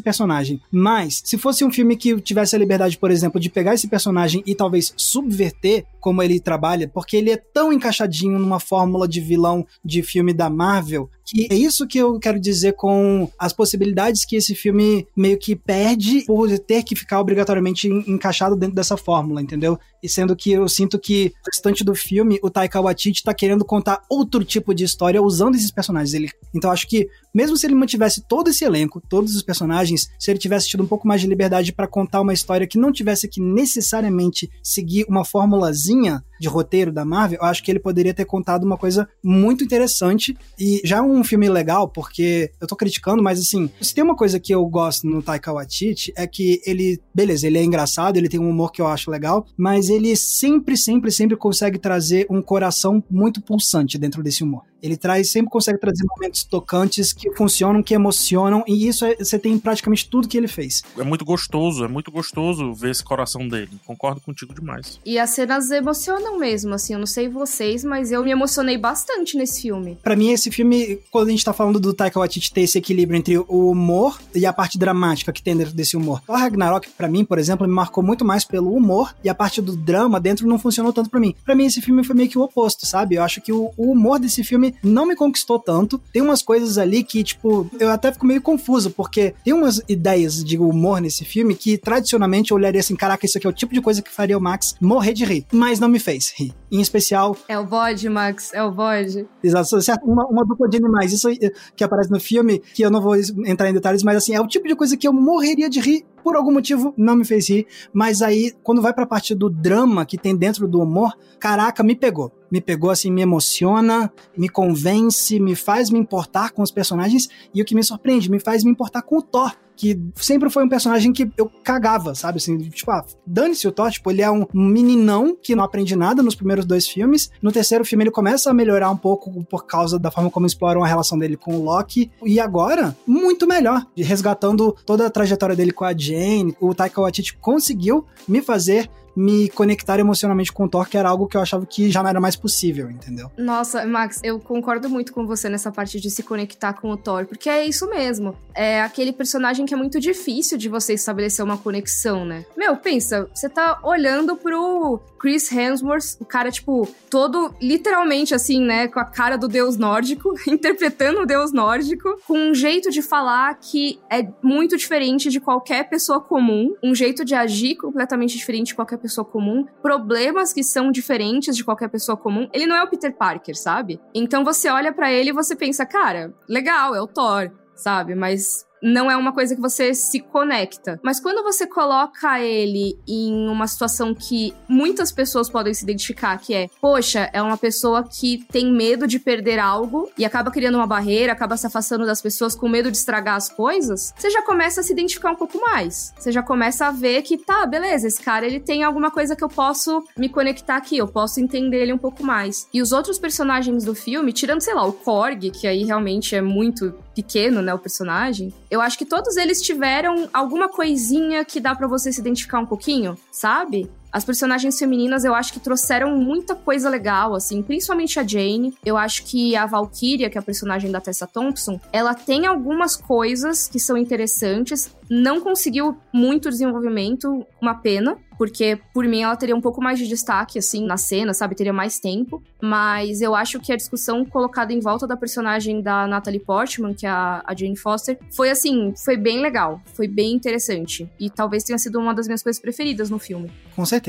personagem, mas se fosse um filme que tivesse a liberdade, por exemplo, de pegar esse personagem e talvez subverter como ele trabalha, porque ele é tão encaixadinho numa fórmula de vilão de filme da Marvel, que é isso que eu quero dizer com as possibilidades que esse filme meio que perde por ter que ficar obrigatoriamente encaixado dentro dessa fórmula, entendeu? E sendo que eu sinto que o restante do filme, o Taika Waititi tá querendo contar outro tipo de história usando esses personagens. Ele, então acho que mesmo se ele mantivesse todo esse elenco, todos os personagens, se ele tivesse tido um pouco mais de liberdade para contar uma história que não tivesse que necessariamente seguir uma formulazinha de roteiro da Marvel, eu acho que ele poderia ter contado uma coisa muito interessante e já um filme legal, porque eu tô criticando, mas assim, se tem uma coisa que eu gosto no Taika Waititi é que ele, beleza, ele é engraçado, ele tem um humor que eu acho legal, mas ele sempre, sempre, sempre consegue trazer um coração muito pulsante dentro desse humor. Ele traz, sempre consegue trazer momentos tocantes que funcionam, que emocionam, e isso é, você tem praticamente tudo que ele fez. É muito gostoso, é muito gostoso ver esse coração dele. Concordo contigo demais. E as cenas emocionam mesmo, assim, eu não sei vocês, mas eu me emocionei bastante nesse filme. Para mim, esse filme, quando a gente tá falando do Taika Waititi ter esse equilíbrio entre o humor e a parte dramática que tem dentro desse humor. O Ragnarok, para mim, por exemplo, me marcou muito mais pelo humor, e a parte do drama dentro não funcionou tanto para mim. Para mim, esse filme foi meio que o oposto, sabe? Eu acho que o, o humor desse filme não me conquistou tanto. Tem umas coisas ali que, tipo, eu até fico meio confuso, porque tem umas ideias de humor nesse filme que tradicionalmente eu olharia assim: caraca, isso aqui é o tipo de coisa que faria o Max morrer de rir. Mas não me fez rir. Em especial. É o bode, Max, é o bode. Exato, uma, uma dupla de animais. Isso que aparece no filme, que eu não vou entrar em detalhes, mas assim, é o tipo de coisa que eu morreria de rir por algum motivo não me fez rir, mas aí quando vai pra parte do drama que tem dentro do humor, caraca, me pegou. Me pegou assim, me emociona, me convence, me faz me importar com os personagens e o que me surpreende, me faz me importar com o Thor, que sempre foi um personagem que eu cagava, sabe? Assim, tipo, ah, dane-se o Thor, tipo, ele é um meninão que não aprende nada nos primeiros dois filmes. No terceiro filme ele começa a melhorar um pouco por causa da forma como exploram a relação dele com o Loki. E agora, muito melhor, resgatando toda a trajetória dele com a Jane. O Taika Waititi conseguiu me fazer me conectar emocionalmente com o Thor, que era algo que eu achava que já não era mais possível, entendeu? Nossa, Max, eu concordo muito com você nessa parte de se conectar com o Thor, porque é isso mesmo. É aquele personagem que é muito difícil de você estabelecer uma conexão, né? Meu, pensa, você tá olhando pro Chris Hemsworth, o cara, tipo, todo literalmente assim, né, com a cara do deus nórdico, <laughs> interpretando o deus nórdico, com um jeito de falar que é muito diferente de qualquer pessoa comum, um jeito de agir completamente diferente de qualquer pessoa comum, problemas que são diferentes de qualquer pessoa comum. Ele não é o Peter Parker, sabe? Então você olha para ele e você pensa, cara, legal, é o Thor, sabe? Mas não é uma coisa que você se conecta. Mas quando você coloca ele em uma situação que muitas pessoas podem se identificar, que é, poxa, é uma pessoa que tem medo de perder algo e acaba criando uma barreira, acaba se afastando das pessoas com medo de estragar as coisas, você já começa a se identificar um pouco mais. Você já começa a ver que, tá, beleza, esse cara ele tem alguma coisa que eu posso me conectar aqui, eu posso entender ele um pouco mais. E os outros personagens do filme, tirando, sei lá, o Korg, que aí realmente é muito pequeno, né, o personagem, eu acho que todos eles tiveram alguma coisinha que dá para você se identificar um pouquinho, sabe? As personagens femininas eu acho que trouxeram muita coisa legal, assim, principalmente a Jane. Eu acho que a Valkyria, que é a personagem da Tessa Thompson, ela tem algumas coisas que são interessantes. Não conseguiu muito desenvolvimento, uma pena, porque por mim ela teria um pouco mais de destaque, assim, na cena, sabe? Teria mais tempo. Mas eu acho que a discussão colocada em volta da personagem da Natalie Portman, que é a, Jane Foster, foi assim, foi bem legal, foi bem interessante. E talvez tenha sido uma das minhas coisas preferidas no filme. Com certeza.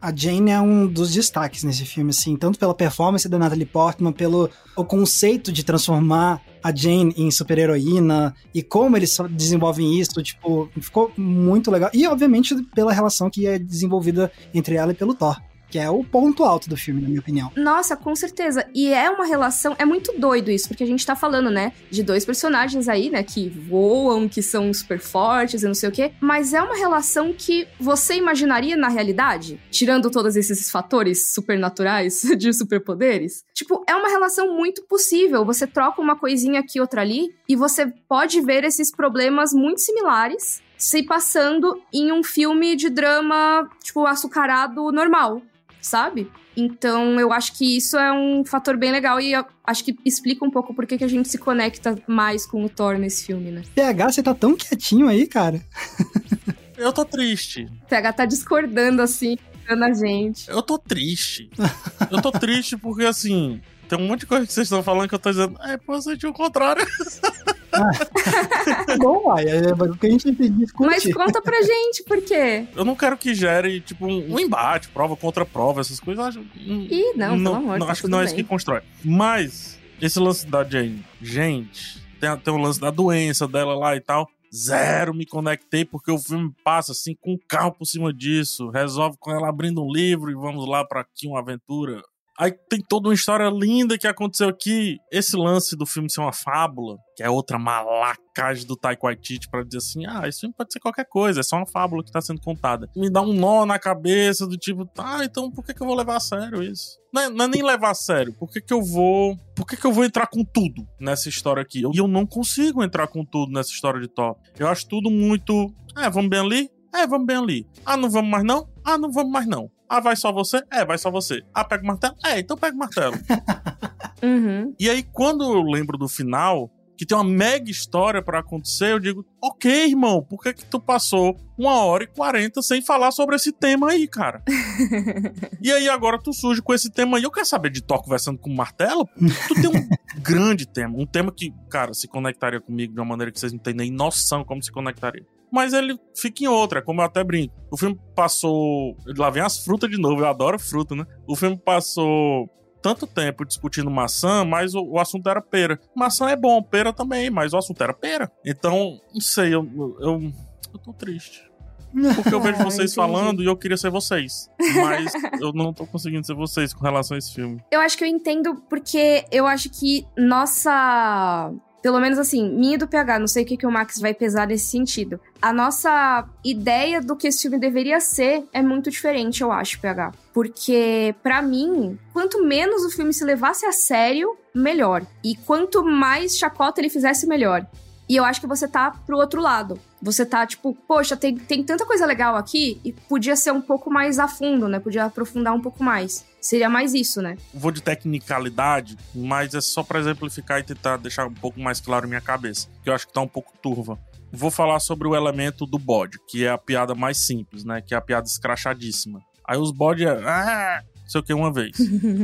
A Jane é um dos destaques nesse filme, assim, tanto pela performance da Natalie Portman, pelo o conceito de transformar a Jane em super-heroína e como eles desenvolvem isso, tipo, ficou muito legal. E, obviamente, pela relação que é desenvolvida entre ela e pelo Thor que é o ponto alto do filme, na minha opinião. Nossa, com certeza. E é uma relação, é muito doido isso, porque a gente tá falando, né, de dois personagens aí, né, que voam, que são super fortes e não sei o quê, mas é uma relação que você imaginaria na realidade, tirando todos esses fatores supernaturais <laughs> de superpoderes. Tipo, é uma relação muito possível. Você troca uma coisinha aqui, outra ali, e você pode ver esses problemas muito similares se passando em um filme de drama, tipo, açucarado normal sabe? Então, eu acho que isso é um fator bem legal e acho que explica um pouco por que a gente se conecta mais com o Thor nesse filme, né? PH, você tá tão quietinho aí, cara. <laughs> eu tô triste. PH tá discordando assim, na gente. Eu tô triste. eu tô triste porque, assim, Tem um monte de coisa que vocês estão falando que eu tô dizendo, é, pô, eu senti o contrário. <laughs> <laughs> Bom, uai, é o que a gente discute. Mas conta pra gente, por quê? Eu não quero que gere, tipo, um, um embate, prova contra prova, essas coisas. Acho, Ih, não, não, pelo amor, não tá Acho que não é bem. isso que constrói. Mas, esse lance da Jane, gente, tem, tem o lance da doença dela lá e tal. Zero me conectei, porque o filme passa assim, com um carro por cima disso. Resolve com ela abrindo um livro e vamos lá para aqui uma aventura. Aí tem toda uma história linda que aconteceu aqui. Esse lance do filme ser uma fábula, que é outra malacagem do Taika Waititi pra dizer assim, ah, esse filme pode ser qualquer coisa, é só uma fábula que tá sendo contada. Me dá um nó na cabeça do tipo, tá, então por que, que eu vou levar a sério isso? Não é, não é nem levar a sério, por que, que eu vou... Por que, que eu vou entrar com tudo nessa história aqui? E eu não consigo entrar com tudo nessa história de Thor. Eu acho tudo muito... É, vamos bem ali? É, vamos bem ali. Ah, não vamos mais não? Ah, não vamos mais não. Ah, vai só você? É, vai só você. Ah, pega o martelo? É, então pega o martelo. <laughs> Uhum. E aí, quando eu lembro do final, que tem uma mega história pra acontecer, eu digo, ok, irmão, por que que tu passou uma hora e quarenta sem falar sobre esse tema aí, cara? <laughs> e aí agora tu surge com esse tema aí, eu quero saber de Thor conversando com o martelo? Tu tem um <laughs> grande tema, um tema que, cara, se conectaria comigo de uma maneira que vocês não têm nem noção como se conectaria. Mas ele fica em outra, como eu até brinco. O filme passou. Lá vem as frutas de novo, eu adoro fruta, né? O filme passou tanto tempo discutindo maçã, mas o, o, assunto era pera. Maçã é bom, pera também, mas o assunto era pera. Então, não sei, eu, eu, eu tô triste. Porque eu vejo <laughs> vocês falando e eu queria ser vocês. Mas eu não tô conseguindo ser vocês com relação a esse filme. Eu acho que eu entendo porque eu acho que nossa. Pelo menos assim, minha do PH, não sei o que, que o Max vai pesar nesse sentido. A nossa ideia do que esse filme deveria ser é muito diferente, eu acho, PH. Porque, para mim, quanto menos o filme se levasse a sério, melhor. E quanto mais chacota ele fizesse, melhor. E eu acho que você tá pro outro lado. Você tá tipo, poxa, tem, tem tanta coisa legal aqui e podia ser um pouco mais a fundo, né? Podia aprofundar um pouco mais. Seria mais isso, né? Vou de tecnicalidade, mas é só para exemplificar e tentar deixar um pouco mais claro minha cabeça, que eu acho que tá um pouco turva. Vou falar sobre o elemento do bode, que é a piada mais simples, né? Que é a piada escrachadíssima. Aí os bodes é. Ah! Sei o que uma vez.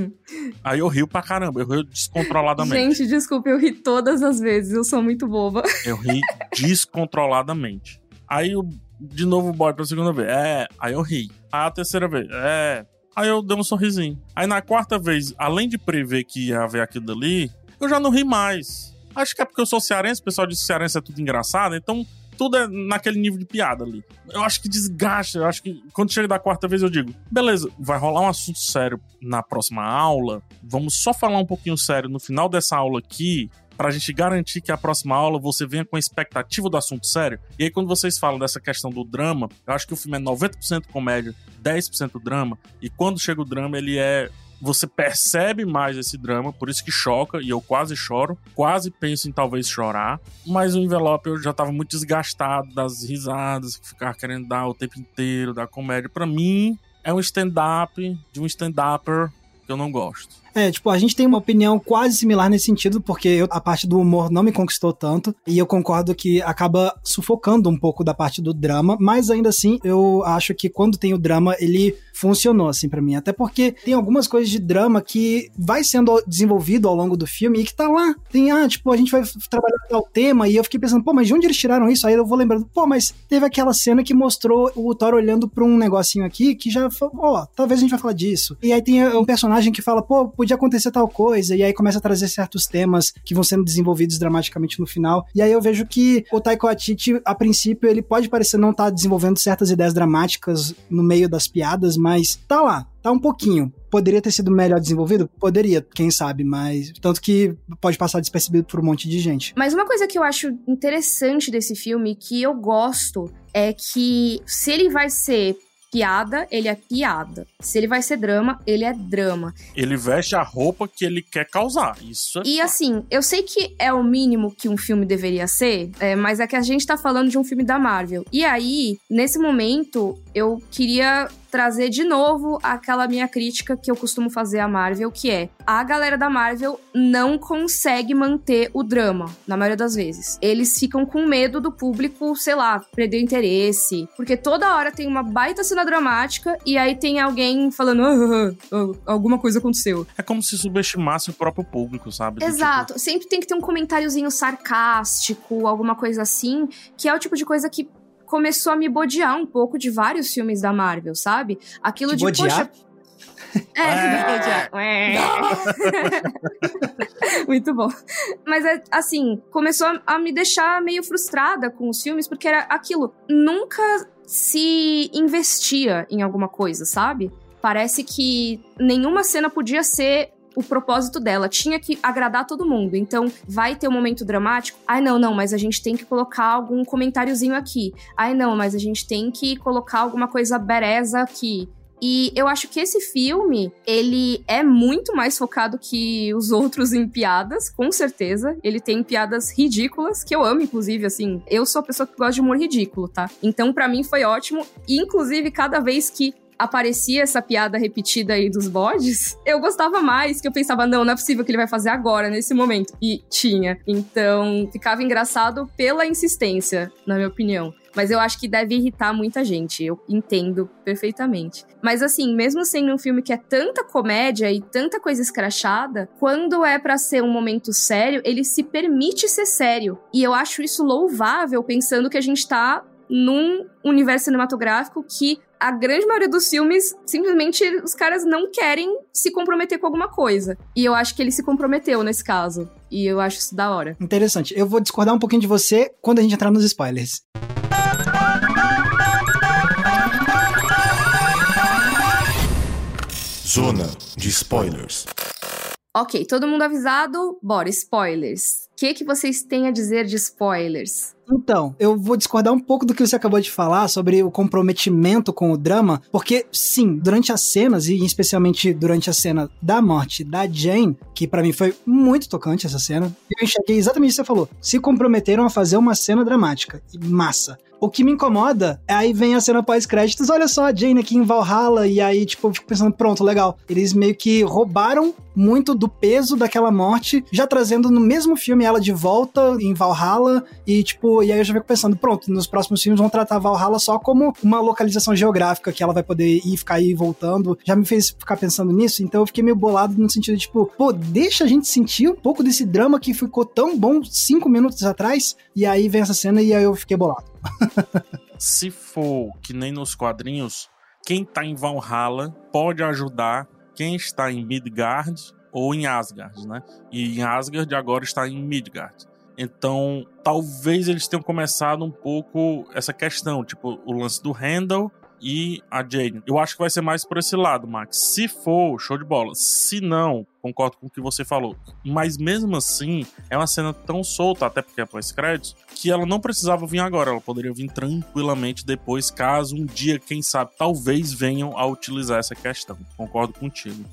<laughs> Aí eu rio pra caramba, eu rio descontroladamente. Gente, desculpa, eu ri todas as vezes, eu sou muito boba. Eu ri descontroladamente. Aí eu, de novo o bode pra segunda vez. É, aí eu ri. Aí a terceira vez. É. Aí eu dei um sorrisinho. Aí na quarta vez, além de prever que ia haver aquilo dali, eu já não ri mais. Acho que é porque eu sou cearense, o pessoal diz que cearense é tudo engraçado, então tudo é naquele nível de piada ali. Eu acho que desgasta. Eu acho que quando chega da quarta vez eu digo, beleza, vai rolar um assunto sério na próxima aula. Vamos só falar um pouquinho sério no final dessa aula aqui. Pra gente garantir que a próxima aula você venha com a expectativa do assunto sério. E aí, quando vocês falam dessa questão do drama, eu acho que o filme é 90% comédia, 10% drama. E quando chega o drama, ele é você percebe mais esse drama, por isso que choca, e eu quase choro, quase penso em talvez chorar, mas o envelope eu já tava muito desgastado das risadas que ficava querendo dar o tempo inteiro, da comédia. Para mim, é um stand-up de um stand-upper que eu não gosto. É, tipo, a gente tem uma opinião quase similar nesse sentido, porque eu, a parte do humor não me conquistou tanto, e eu concordo que acaba sufocando um pouco da parte do drama, mas ainda assim, eu acho que quando tem o drama, ele funcionou, assim, para mim. Até porque tem algumas coisas de drama que vai sendo desenvolvido ao longo do filme e que tá lá. Tem, ah, tipo, a gente vai trabalhar tal tema, e eu fiquei pensando, pô, mas de onde eles tiraram isso? Aí eu vou lembrando, pô, mas teve aquela cena que mostrou o Thor olhando pra um negocinho aqui que já, ó, oh, talvez a gente vai falar disso. E aí tem um personagem que fala, pô, podia acontecer tal coisa, e aí começa a trazer certos temas que vão sendo desenvolvidos dramaticamente no final. E aí eu vejo que o Taiko Atiti, a princípio, ele pode parecer não estar tá desenvolvendo certas ideias dramáticas no meio das piadas, mas tá lá, tá um pouquinho. Poderia ter sido melhor desenvolvido? Poderia, quem sabe, mas. Tanto que pode passar despercebido por um monte de gente. Mas uma coisa que eu acho interessante desse filme, que eu gosto, é que se ele vai ser piada, ele é piada. Se ele vai ser drama, ele é drama. Ele veste a roupa que ele quer causar. Isso é E assim, eu sei que é o mínimo que um filme deveria ser, é, mas é que a gente tá falando de um filme da Marvel. E aí, nesse momento, eu queria trazer de novo aquela minha crítica que eu costumo fazer à Marvel, que é a galera da Marvel não consegue manter o drama, na maioria das vezes. Eles ficam com medo do público, sei lá, perder interesse. Porque toda hora tem uma baita cena dramática e aí tem alguém falando ah, ah, ah, alguma coisa aconteceu. É como se subestimasse o próprio público, sabe? Exato. Tipo... Sempre tem que ter um comentáriozinho sarcástico, alguma coisa assim, que é o tipo de coisa que começou a me bodear um pouco de vários filmes da Marvel, sabe? Aquilo Te de, bodear? poxa. É, <laughs> é. <laughs> Muito bom. Mas é assim, começou a me deixar meio frustrada com os filmes, porque era aquilo. Nunca se investia em alguma coisa, sabe? Parece que nenhuma cena podia ser o propósito dela. Tinha que agradar todo mundo. Então, vai ter um momento dramático. Ai, não, não, mas a gente tem que colocar algum comentáriozinho aqui. Ai, não, mas a gente tem que colocar alguma coisa bereza aqui. E eu acho que esse filme, ele é muito mais focado que os outros em piadas, com certeza. Ele tem piadas ridículas, que eu amo, inclusive, assim. Eu sou a pessoa que gosta de humor ridículo, tá? Então, para mim, foi ótimo. E, inclusive, cada vez que aparecia essa piada repetida aí dos bodes, eu gostava mais, que eu pensava, não, não é possível que ele vai fazer agora, nesse momento. E tinha. Então, ficava engraçado pela insistência, na minha opinião. Mas eu acho que deve irritar muita gente, eu entendo perfeitamente. Mas assim, mesmo sendo um filme que é tanta comédia e tanta coisa escrachada, quando é para ser um momento sério, ele se permite ser sério. E eu acho isso louvável, pensando que a gente tá num universo cinematográfico que a grande maioria dos filmes, simplesmente os caras não querem se comprometer com alguma coisa. E eu acho que ele se comprometeu nesse caso. E eu acho isso da hora. Interessante. Eu vou discordar um pouquinho de você quando a gente entrar nos spoilers. Zona de spoilers. Ok, todo mundo avisado? Bora, spoilers. Que, que vocês têm a dizer de spoilers? Então, eu vou discordar um pouco do que você acabou de falar sobre o comprometimento com o drama, porque sim, durante as cenas, e especialmente durante a cena da morte da Jane, que para mim foi muito tocante essa cena, eu enxerguei exatamente o que você falou. Se comprometeram a fazer uma cena dramática. Massa. O que me incomoda é aí vem a cena pós-créditos, olha só a Jane aqui em Valhalla, e aí, tipo, eu fico pensando, pronto, legal. Eles meio que roubaram muito do peso daquela morte, já trazendo no mesmo filme ela de volta em Valhalla, e tipo, e aí eu já fico pensando, pronto, nos próximos filmes vão tratar Valhalla só como uma localização geográfica que ela vai poder ir, ficar aí voltando. Já me fez ficar pensando nisso, então eu fiquei meio bolado no sentido de, tipo, pô, deixa a gente sentir um pouco desse drama que ficou tão bom cinco minutos atrás, e aí vem essa cena e aí eu fiquei bolado. <laughs> Se for que nem nos quadrinhos, quem tá em Valhalla pode ajudar quem está em Midgard ou em Asgard, né? E em Asgard agora está em Midgard. Então, talvez eles tenham começado um pouco essa questão, tipo, o lance do Handel e a Jane. Eu acho que vai ser mais por esse lado, Max. Se for, show de bola. Se não, concordo com o que você falou. Mas mesmo assim, é uma cena tão solta, até porque é pós-créditos, que ela não precisava vir agora. Ela poderia vir tranquilamente depois, caso um dia, quem sabe, talvez venham a utilizar essa questão. Concordo contigo.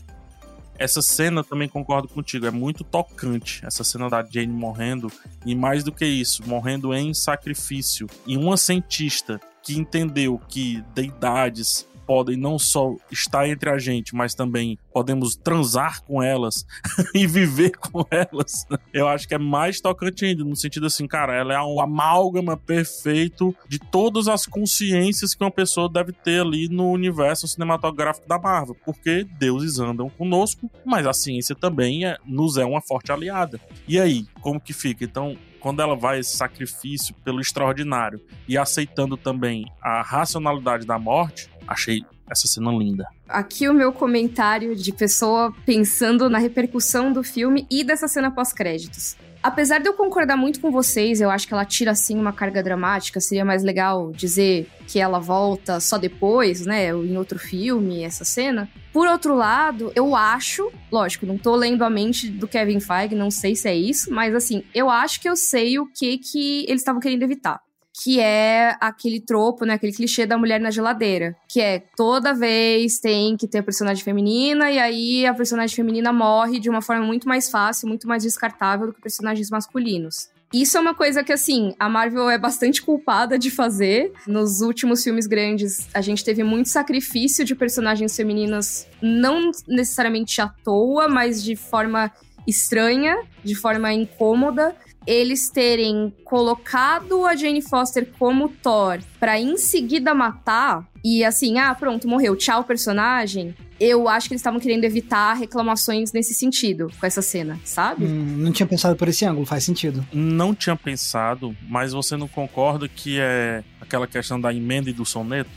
Essa cena também concordo contigo, é muito tocante. Essa cena da Jane morrendo, e mais do que isso, morrendo em sacrifício. E uma cientista que entendeu que deidades podem não só estar entre a gente, mas também podemos transar com elas <laughs> e viver com elas. Eu acho que é mais tocante ainda, no sentido assim, cara, ela é um amálgama perfeito de todas as consciências que uma pessoa deve ter ali no universo cinematográfico da Marvel, porque deuses andam conosco, mas a ciência também é, nos é uma forte aliada. E aí, como que fica? Então, quando ela vai esse sacrifício pelo extraordinário e aceitando também a racionalidade da morte, achei essa cena linda. Aqui o meu comentário de pessoa pensando na repercussão do filme e dessa cena pós-créditos. Apesar de eu concordar muito com vocês, eu acho que ela tira assim uma carga dramática. Seria mais legal dizer que ela volta só depois, né? Ou em outro filme, essa cena. Por outro lado, eu acho, lógico, não tô lendo a mente do Kevin Feige, não sei se é isso, mas assim, eu acho que eu sei o que que eles estavam querendo evitar que é aquele tropo, né, aquele clichê da mulher na geladeira, que é toda vez tem que ter a personagem feminina e aí a personagem feminina morre de uma forma muito mais fácil, muito mais descartável do que personagens masculinos. Isso é uma coisa que, assim, a Marvel é bastante culpada de fazer. Nos últimos filmes grandes, a gente teve muito sacrifício de personagens femininas, não necessariamente à toa, mas de forma estranha, de forma incômoda eles terem colocado a Jane Foster como Thor para em seguida matar e assim, ah, pronto, morreu, tchau personagem. Eu acho que eles estavam querendo evitar reclamações nesse sentido com essa cena, sabe? Hum, não tinha pensado por esse ângulo, faz sentido. Não tinha pensado, mas você não concorda que é aquela questão da emenda e do soneto?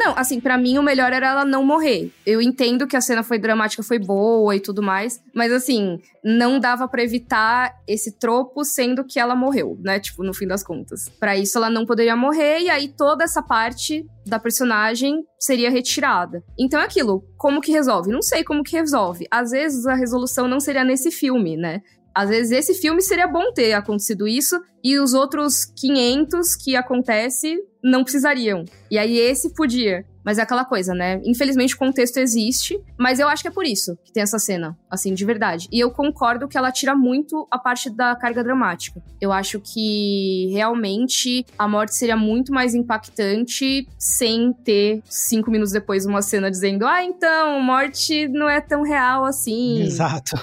Não, assim, para mim o melhor era ela não morrer. Eu entendo que a cena foi dramática, foi boa e tudo mais, mas assim, não dava para evitar esse tropo sendo que ela morreu, né? Tipo, no fim das contas. Para isso ela não poderia morrer e aí toda essa parte da personagem seria retirada. Então é aquilo, como que resolve? Não sei como que resolve. Às vezes a resolução não seria nesse filme, né? Às vezes esse filme seria bom ter acontecido isso e os outros 500 que acontece não precisariam. E aí esse podia. Mas é aquela coisa, né? Infelizmente o contexto existe, mas eu acho que é por isso que tem essa cena, assim, de verdade. E eu concordo que ela tira muito a parte da carga dramática. Eu acho que realmente a morte seria muito mais impactante sem ter cinco minutos depois uma cena dizendo: ah, então, morte não é tão real assim. <laughs> Exato.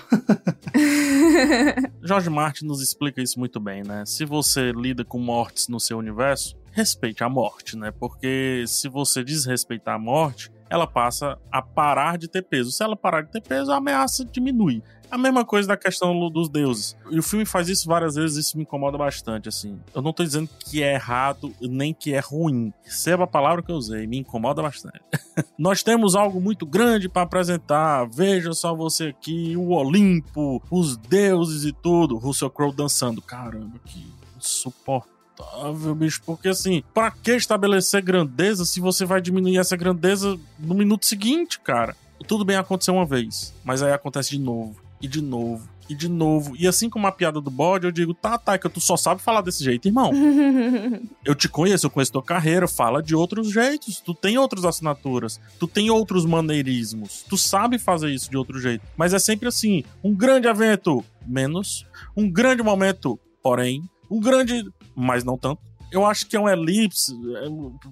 Jorge Martin nos explica isso muito bem, né? Se você lida com mortes no seu universo, respeite a morte, né? Porque se você desrespeitar a morte, ela passa a parar de ter peso. Se ela parar de ter peso, a ameaça diminui. A mesma coisa da questão dos deuses. E o filme faz isso várias vezes, isso me incomoda bastante, assim. Eu não tô dizendo que é errado, nem que é ruim. Receba a palavra que eu usei, me incomoda bastante. <laughs> Nós temos algo muito grande para apresentar. Veja só você aqui, o Olimpo, os deuses e tudo. Russell Crowe dançando. Caramba, que insuportável inacreditável, bicho. Porque assim, pra que estabelecer grandeza se você vai diminuir essa grandeza no minuto seguinte, cara? Tudo bem aconteceu uma vez, mas aí acontece de novo, e de novo, e de novo. E assim como a piada do bode, eu digo, tá, tá, é que tu só sabe falar desse jeito, irmão. <laughs> eu te conheço, eu conheço tua carreira, fala de outros jeitos. Tu tem outras assinaturas, tu tem outros maneirismos, tu sabe fazer isso de outro jeito. Mas é sempre assim: um grande evento, menos. Um grande momento, porém. Um grande mas não tanto. Eu acho que é um elipse, é,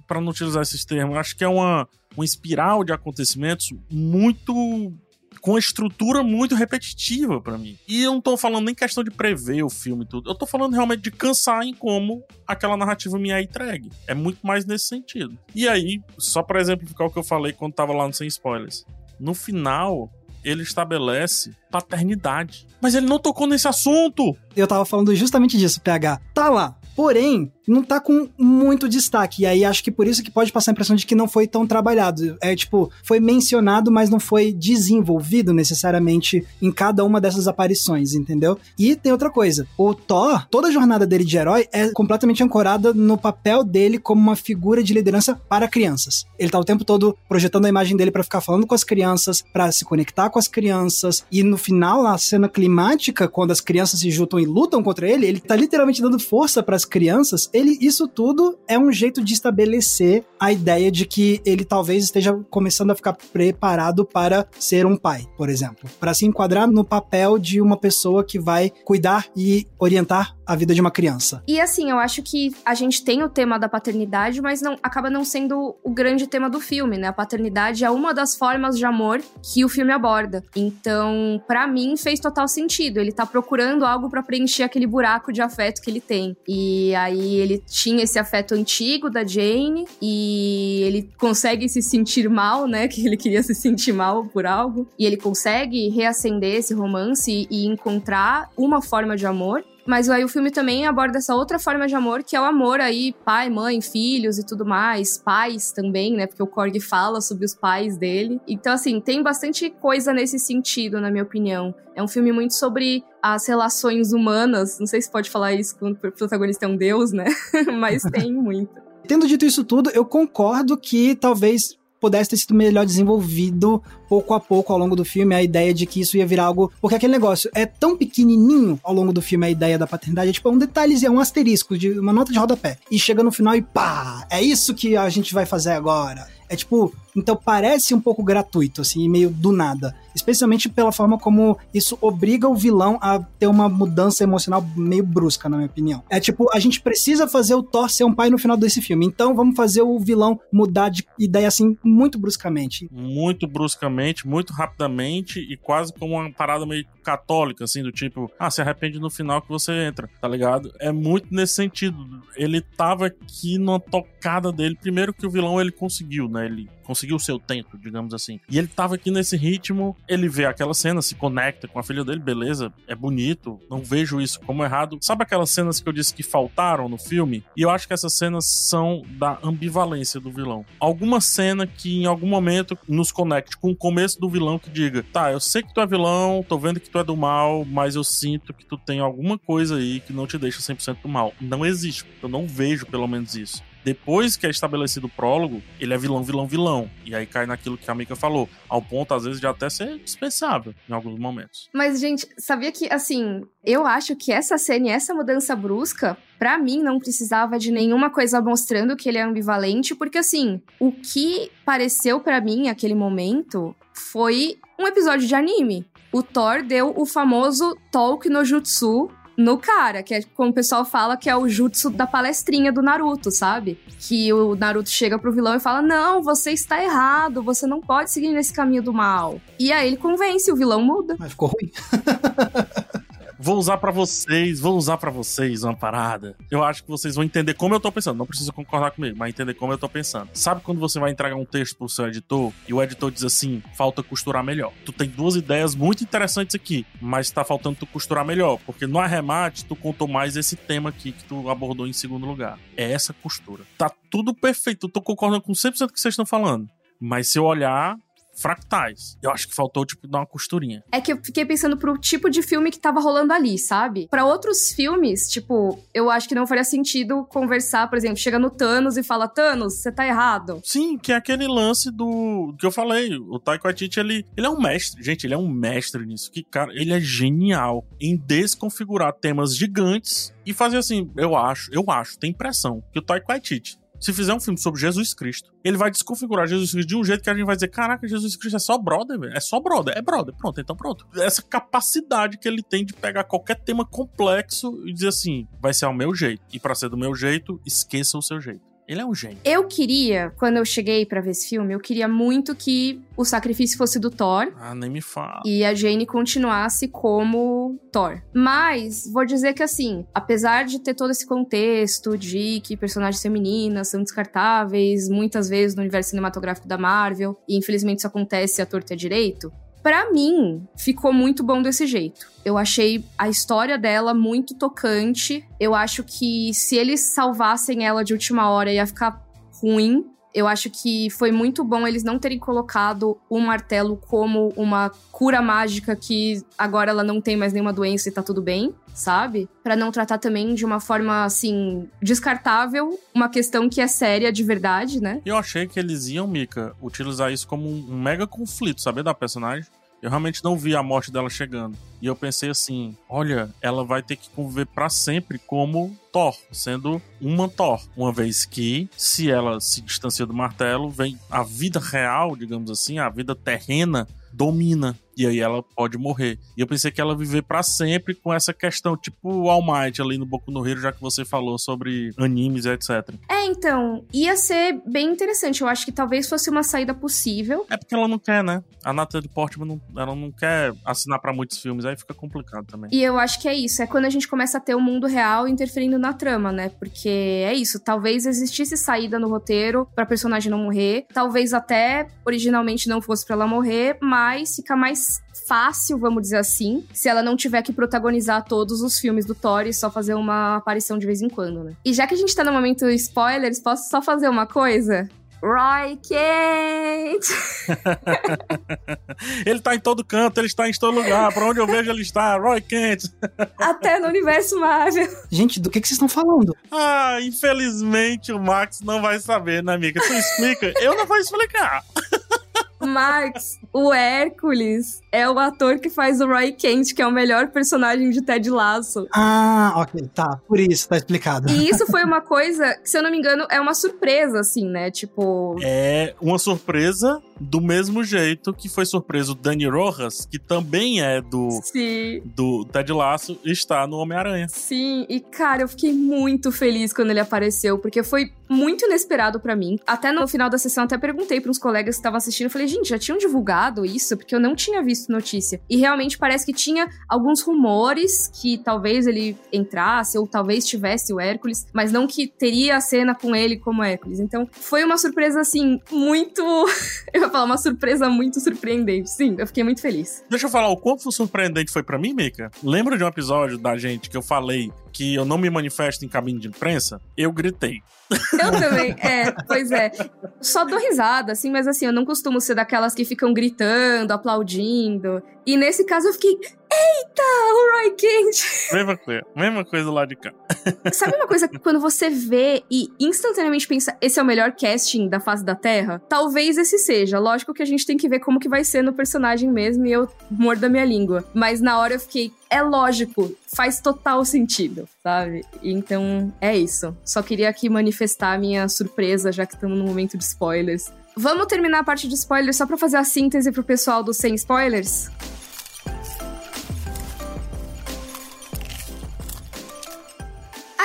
para não utilizar esses termos, acho que é uma, uma espiral de acontecimentos muito com estrutura muito repetitiva para mim. E eu não tô falando nem questão de prever o filme e tudo. Eu tô falando realmente de cansar em como aquela narrativa me é entregue. É muito mais nesse sentido. E aí, só para exemplificar o que eu falei quando tava lá no Sem Spoilers. No final, ele estabelece paternidade. Mas ele não tocou nesse assunto. Eu tava falando justamente disso, PH. Tá lá. Porém, não tá com muito destaque. E aí acho que por isso que pode passar a impressão de que não foi tão trabalhado. É tipo, foi mencionado, mas não foi desenvolvido necessariamente em cada uma dessas aparições, entendeu? E tem outra coisa. O Thor, toda a jornada dele de herói é completamente ancorada no papel dele como uma figura de liderança para crianças. Ele tá o tempo todo projetando a imagem dele para ficar falando com as crianças, para se conectar com as crianças. E no final, na cena climática, quando as crianças se juntam e lutam contra ele, ele tá literalmente dando força para as crianças ele, isso tudo é um jeito de estabelecer a ideia de que ele talvez esteja começando a ficar preparado para ser um pai, por exemplo, para se enquadrar no papel de uma pessoa que vai cuidar e orientar a vida de uma criança. E assim, eu acho que a gente tem o tema da paternidade, mas não acaba não sendo o grande tema do filme, né? A paternidade é uma das formas de amor que o filme aborda. Então, para mim fez total sentido. Ele tá procurando algo para preencher aquele buraco de afeto que ele tem. E aí ele tinha esse afeto antigo da Jane e ele consegue se sentir mal, né? <laughs> Que ele queria se sentir mal por algo. E ele consegue reacender esse romance e encontrar uma forma de amor. Mas aí o filme também aborda essa outra forma de amor, que é o amor aí, pai, mãe, filhos e tudo mais, pais também, né? Porque o Korg fala sobre os pais dele. Então, assim, tem bastante coisa nesse sentido, na minha opinião. É um filme muito sobre as relações humanas. Não sei se pode falar isso quando o protagonista é um deus, né? <laughs> Mas tem <laughs> muito. Tendo dito isso tudo, eu concordo que talvez pudesse ter sido melhor desenvolvido pouco a pouco ao longo do filme a ideia de que isso ia virar algo. Porque aquele negócio é tão pequenininho ao longo do filme a ideia da paternidade, é tipo é um detalhezinho, é um asterisco, de uma nota de rodapé. E chega no final e pá! É isso que a gente vai fazer agora. É tipo, então parece um pouco gratuito, assim, meio do nada. Especialmente pela forma como isso obriga o vilão a ter uma mudança emocional meio brusca, na minha opinião. É tipo, a gente precisa fazer o Thor ser um pai no final desse filme. Então vamos fazer o vilão mudar de ideia assim muito bruscamente. Muito bruscamente, muito rapidamente e quase como uma parada meio católica, assim, do tipo, ah, se arrepende no final que você entra, tá ligado? É muito nesse sentido. Ele tava aqui numa tocada dele. Primeiro que o vilão ele conseguiu, né? Ele conseguiu o seu tempo, digamos assim. E ele tava aqui nesse ritmo, ele vê aquela cena, se conecta com a filha dele, beleza, é bonito, não vejo isso como errado. Sabe aquelas cenas que eu disse que faltaram no filme? E eu acho que essas cenas são da ambivalência do vilão. Alguma cena que em algum momento nos conecte com o começo do vilão que diga: tá, eu sei que tu é vilão, tô vendo que tu é do mal, mas eu sinto que tu tem alguma coisa aí que não te deixa 100% do mal. Não existe, eu não vejo pelo menos isso depois que é estabelecido o prólogo, ele é vilão, vilão, vilão. E aí cai naquilo que a Mika falou, ao ponto, às vezes, de até ser dispensável em alguns momentos. Mas, gente, sabia que, assim, eu acho que essa cena e essa mudança brusca, para mim, não precisava de nenhuma coisa mostrando que ele é ambivalente, porque, assim, o que pareceu para mim aquele momento foi um episódio de anime. O Thor deu o famoso talk no jutsu no cara, que é como o pessoal fala que é o jutsu da palestrinha do Naruto, sabe? Que o Naruto chega pro vilão e fala: Não, você está errado, você não pode seguir nesse caminho do mal. E aí ele convence, o vilão muda. Mas ficou ruim. <laughs> vou usar para vocês, vou usar para vocês uma parada. Eu acho que vocês vão entender como eu tô pensando. Não precisa concordar comigo, mas entender como eu tô pensando. Sabe quando você vai entregar um texto pro seu editor e o editor diz assim: falta costurar melhor? Tu tem duas ideias muito interessantes aqui, mas tá faltando tu costurar melhor, porque no arremate tu contou mais esse tema aqui que tu abordou em segundo lugar. É essa costura. Tá tudo perfeito, eu tô concordando com 100% do que vocês estão falando. Mas se eu olhar, fractais. Eu acho que faltou, tipo, dar uma costurinha. É que eu fiquei pensando pro tipo de filme que tava rolando ali, sabe? Para outros filmes, tipo, eu acho que não faria sentido conversar, por exemplo, chega no Thanos e fala, Thanos, você tá errado. Sim, que é aquele lance do que eu falei. O Taika Waititi, ele, ele é um mestre. Gente, ele é um mestre nisso. Que, cara, ele é genial em desconfigurar temas gigantes e fazer assim, eu acho, eu acho, tem impressão que o Taika Waititi se fizer um filme sobre Jesus Cristo, ele vai desconfigurar Jesus Cristo de um jeito que a gente vai dizer: caraca, Jesus Cristo é só brother, velho. É só brother. É brother. Pronto, então pronto. Essa capacidade que ele tem de pegar qualquer tema complexo e dizer assim: vai ser ao meu jeito. E para ser do meu jeito, esqueça o seu jeito. Ele é um gênio. Eu queria, quando eu cheguei para ver esse filme, eu queria muito que o sacrifício fosse do Thor. Ah, nem me fala. E a Jane continuasse como Thor. Mas, vou dizer que assim, apesar de ter todo esse contexto de que personagens femininas são descartáveis, muitas vezes no universo cinematográfico da Marvel, e infelizmente isso acontece à torta direito, para mim, ficou muito bom desse jeito. Eu achei a história dela muito tocante. Eu acho que se eles salvassem ela de última hora ia ficar ruim. Eu acho que foi muito bom eles não terem colocado o martelo como uma cura mágica que agora ela não tem mais nenhuma doença e tá tudo bem, sabe? Para não tratar também de uma forma assim descartável uma questão que é séria de verdade, né? Eu achei que eles iam, Mika, utilizar isso como um mega conflito, saber da personagem. Eu realmente não vi a morte dela chegando. E eu pensei assim: olha, ela vai ter que conviver para sempre como Thor, sendo uma Thor. Uma vez que, se ela se distancia do martelo, vem a vida real, digamos assim, a vida terrena domina. E aí ela pode morrer. E eu pensei que ela viver para sempre com essa questão, tipo o All Might ali no Boku no Hero, já que você falou sobre animes e etc. É, então, ia ser bem interessante. Eu acho que talvez fosse uma saída possível. É porque ela não quer, né? A Natalie Portman, não, ela não quer assinar para muitos filmes, aí fica complicado também. E eu acho que é isso. É quando a gente começa a ter o mundo real interferindo na trama, né? Porque é isso. Talvez existisse saída no roteiro pra personagem não morrer. Talvez até originalmente não fosse para ela morrer, mas fica mais fácil, vamos dizer assim, se ela não tiver que protagonizar todos os filmes do Thor e só fazer uma aparição de vez em quando, né? E já que a gente tá no momento spoilers, posso só fazer uma coisa? Roy Kent! <laughs> ele tá em todo canto, ele está em todo lugar. Pra onde eu vejo, ele está. Roy Kent! <laughs> Até no universo Marvel. Gente, do que, que vocês estão falando? Ah, infelizmente o Max não vai saber, né, amiga? Tu explica? Eu não vou explicar. Max, o Hércules é o ator que faz o Roy Kent, que é o melhor personagem de Ted Lasso. Ah, ok, tá. Por isso, tá explicado. E isso foi <laughs> uma coisa que, se eu não me engano, é uma surpresa, assim, né? Tipo. É uma surpresa do mesmo jeito que foi surpreso o Dani Rojas, que também é do, Sim. do Ted Lasso, está no Homem-Aranha. Sim, e cara, eu fiquei muito feliz quando ele apareceu, porque foi muito inesperado para mim. Até no final da sessão, até perguntei para uns colegas que estavam assistindo, falei, gente, já tinham divulgado isso? Porque eu não tinha visto notícia. E realmente parece que tinha alguns rumores que talvez ele entrasse, ou talvez tivesse o Hércules, mas não que teria a cena com ele como Hércules. Então, foi uma surpresa, assim, muito. <laughs> eu ia falar, uma surpresa muito surpreendente. Sim, eu fiquei muito feliz. Deixa eu falar o quanto surpreendente foi para mim, Mika. Lembra de um episódio da gente que eu falei que eu não me manifesto em cabine de imprensa? Eu gritei. Eu também, é, pois é. Só dou risada, assim, mas assim, eu não costumo ser daquelas que ficam gritando, aplaudindo. E nesse caso eu fiquei, eita, o Roy Kent! Mesma coisa, mesma coisa lá de cá. <laughs> Sabe uma coisa que quando você vê e instantaneamente pensa, esse é o melhor casting da face da Terra? Talvez esse seja. Lógico que a gente tem que ver como que vai ser no personagem mesmo e eu mordo a minha língua. Mas na hora eu fiquei, é lógico, faz total sentido, sabe? Então é isso. Só queria aqui manifestar a minha surpresa, já que estamos no momento de spoilers. Vamos terminar a parte de spoilers só pra fazer a síntese pro pessoal do sem spoilers?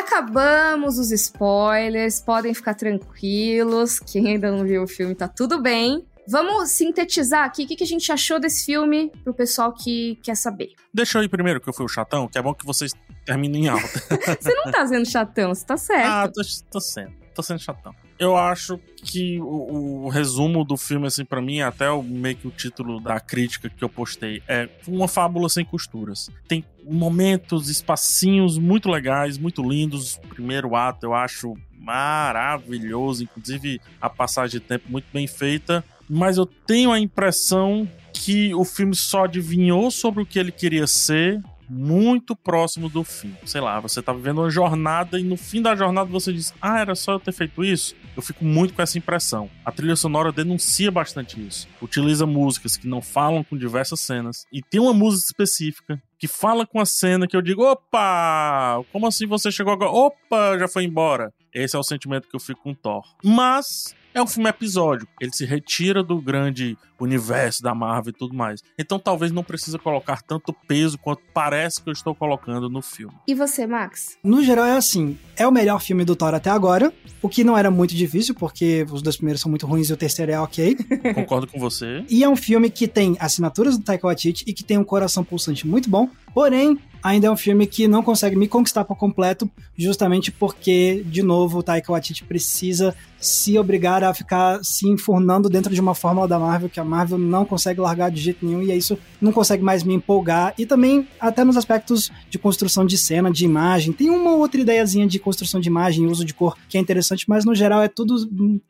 Acabamos os spoilers, podem ficar tranquilos. Quem ainda não viu o filme tá tudo bem. Vamos sintetizar aqui o que, que a gente achou desse filme pro pessoal que quer saber. Deixa eu ir primeiro, que eu fui o chatão, que é bom que vocês terminem em alta. <laughs> você não tá sendo chatão, você tá certo. Ah, tô, tô sendo. Tô sendo chatão. Eu acho que o, o resumo do filme, assim, para mim, até o, meio que o título da crítica que eu postei, é uma fábula sem costuras. Tem momentos, espacinhos muito legais, muito lindos. O primeiro ato eu acho maravilhoso, inclusive a passagem de tempo muito bem feita. Mas eu tenho a impressão que o filme só adivinhou sobre o que ele queria ser muito próximo do fim. Sei lá, você tá vivendo uma jornada e no fim da jornada você diz: Ah, era só eu ter feito isso? Eu fico muito com essa impressão. A trilha sonora denuncia bastante isso. Utiliza músicas que não falam com diversas cenas. E tem uma música específica que fala com a cena que eu digo: opa, como assim você chegou agora? Opa, já foi embora. Esse é o sentimento que eu fico com Thor. Mas é um filme episódico. Ele se retira do grande universo da Marvel e tudo mais. Então talvez não precisa colocar tanto peso quanto parece que eu estou colocando no filme. E você, Max? No geral é assim, é o melhor filme do Thor até agora, o que não era muito difícil, porque os dois primeiros são muito ruins e o terceiro é ok. <laughs> Concordo com você. E é um filme que tem assinaturas do Taika Waititi e que tem um coração pulsante muito bom, porém ainda é um filme que não consegue me conquistar por completo, justamente porque, de novo, o Taika Waititi precisa se obrigar a ficar se enfurnando dentro de uma fórmula da Marvel que a Marvel não consegue largar de jeito nenhum e isso não consegue mais me empolgar. E também, até nos aspectos de construção de cena, de imagem, tem uma outra ideiazinha de construção de imagem, uso de cor que é interessante, mas no geral é tudo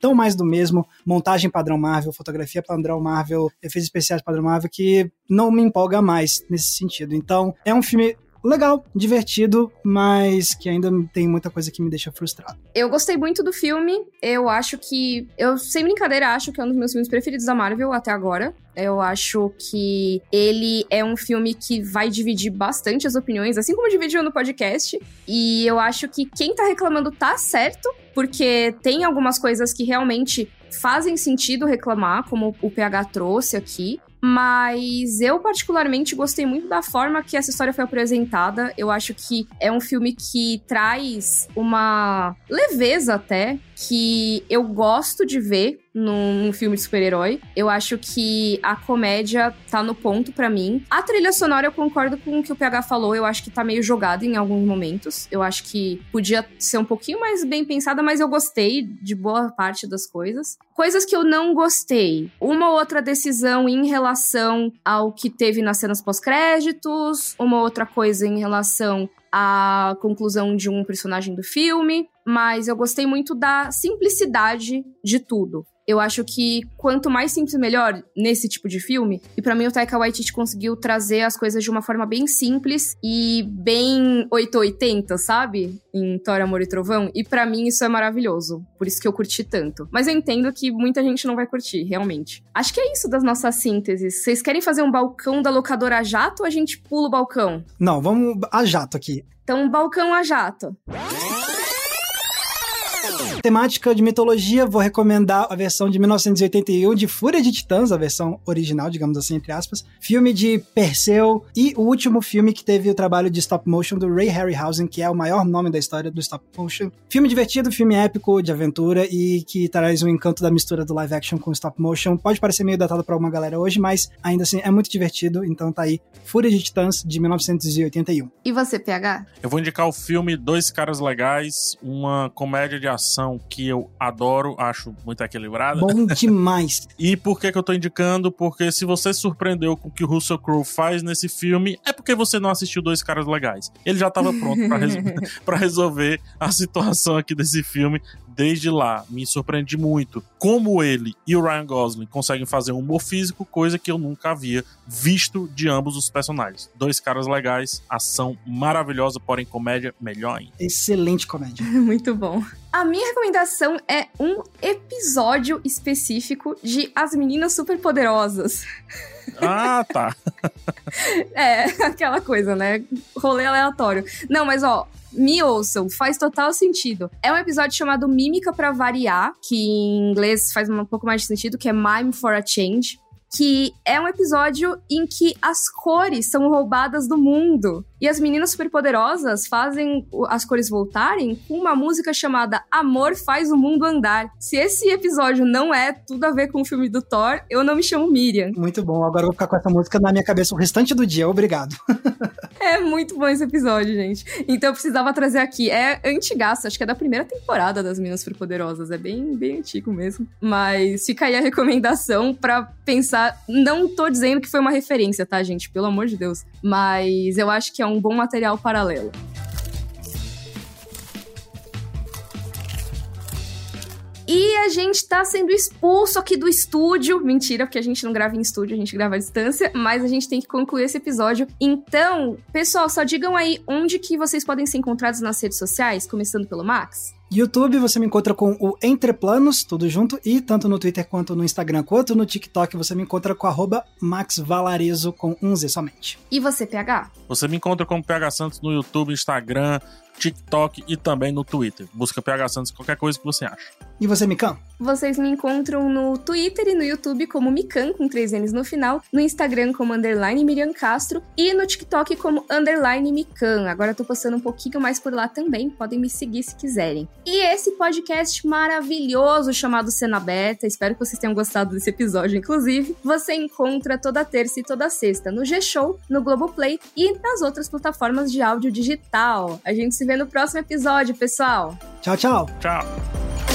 tão mais do mesmo. Montagem padrão Marvel, fotografia padrão Marvel, efeitos especiais padrão Marvel, que não me empolga mais nesse sentido. Então, é um filme legal, divertido, mas que ainda tem muita coisa que me deixa frustrado. Eu gostei muito do filme. Eu acho que. Eu, sem brincadeira, acho que é um dos meus filmes preferidos da Marvel até agora. Eu acho que ele é um filme que vai dividir bastante as opiniões, assim como dividiu no podcast. E eu acho que quem tá reclamando tá certo, porque tem algumas coisas que realmente fazem sentido reclamar, como o PH trouxe aqui. Mas eu, particularmente, gostei muito da forma que essa história foi apresentada. Eu acho que é um filme que traz uma leveza até que eu gosto de ver num, filme de super-herói. Eu acho que a comédia tá no ponto para mim. A trilha sonora eu concordo com o que o PH falou, eu acho que tá meio jogada em alguns momentos. Eu acho que podia ser um pouquinho mais bem pensada, mas eu gostei de boa parte das coisas. Coisas que eu não gostei. Uma outra decisão em relação ao que teve nas cenas pós-créditos, uma outra coisa em relação a conclusão de um personagem do filme, mas eu gostei muito da simplicidade de tudo. Eu acho que quanto mais simples, melhor nesse tipo de filme. E para mim, o Taika Waititi conseguiu trazer as coisas de uma forma bem simples e bem 880, sabe? em Thor, Amor e Trovão, e para mim isso é maravilhoso. Por isso que eu curti tanto. Mas eu entendo que muita gente não vai curtir, realmente. Acho que é isso das nossas sínteses. Vocês querem fazer um balcão da locadora a jato ou a gente pula o balcão? Não, vamos a jato aqui. Então, balcão a jato. Temática de mitologia, vou recomendar a versão de 1981 de Fúria de Titãs, a versão original, digamos assim, entre aspas. Filme de Perseu e o último filme que teve o trabalho de stop motion do Ray Harryhausen, que é o maior nome da história do stop motion. Filme divertido, filme épico, de aventura e que traz o um encanto da mistura do live action com stop motion. Pode parecer meio datado para alguma galera hoje, mas ainda assim é muito divertido, então tá aí Fúria de Titãs de 1981. E você, PH? Eu vou indicar o filme Dois Caras Legais, uma comédia de ação que eu adoro, acho muito equilibrada. Bom <laughs> demais. e por que, que eu tô indicando? Porque se você surpreendeu com o que o Russell Crowe faz nesse filme, é porque você não assistiu Dois Caras Legais. Ele já tava pronto para <laughs> res <laughs> resolver a situação aqui desse filme desde lá. Me surpreendi muito como ele e o Ryan Gosling conseguem fazer um humor físico, coisa que eu nunca havia visto de ambos os personagens. Dois caras legais, ação maravilhosa, porém comédia melhor ainda. Excelente comédia. <laughs> muito bom. A minha recomendação é um episódio específico de As Meninas Superpoderosas. <laughs> Ah, tá. é, aquela coisa, né? Rolê aleatório. Não, mas ó, me ouçam, faz total sentido. É um episódio chamado Mímica para Variar, que em inglês faz um pouco mais de sentido, que é Mime for a Change que é um episódio em que as cores são roubadas do mundo. E as meninas superpoderosas fazem as cores voltarem com uma música chamada Amor Faz o Mundo Andar. Se esse episódio não é tudo a ver com o filme do Thor, eu não me chamo Miriam. Muito bom, agora eu vou ficar com essa música na minha cabeça o restante do dia, obrigado. <laughs> é muito bom esse episódio, gente. Então eu precisava trazer aqui. É antigaço, acho que é da primeira temporada das Meninas Superpoderosas. É bem, bem antigo mesmo. Mas fica aí a recomendação para pensar. Não tô dizendo que foi uma referência, tá, gente? Pelo amor de Deus. Mas eu acho que é um bom material paralelo. E a gente tá sendo expulso aqui do estúdio. Mentira, porque a gente não grava em estúdio, a gente grava à distância, mas a gente tem que concluir esse episódio. Então, pessoal, só digam aí onde que vocês podem ser encontrados nas redes sociais, começando pelo Max. YouTube você me encontra com o Entreplanos, tudo junto, e tanto no Twitter quanto no Instagram quanto no TikTok você me encontra com arroba maxvalarezo com um Z somente. E você, PH? Você me encontra com PH Santos no YouTube, Instagram, TikTok e também no Twitter. Busca PH Santos qualquer coisa que você acha. E você, Mikan? Vocês me encontram no Twitter e no YouTube como Mikan, com três N's no final, no Instagram como underline Miriam Castro e no TikTok como underline Mikan. Agora eu tô postando um pouquinho mais por lá também, podem me seguir se quiserem. E esse podcast maravilhoso chamado Cena Aberta, espero que vocês tenham gostado desse episódio, inclusive, você encontra toda terça e toda sexta no G-Show, no Globoplay e nas outras plataformas de áudio digital. A gente se vê no próximo episódio, pessoal. Tchau, tchau. Tchau.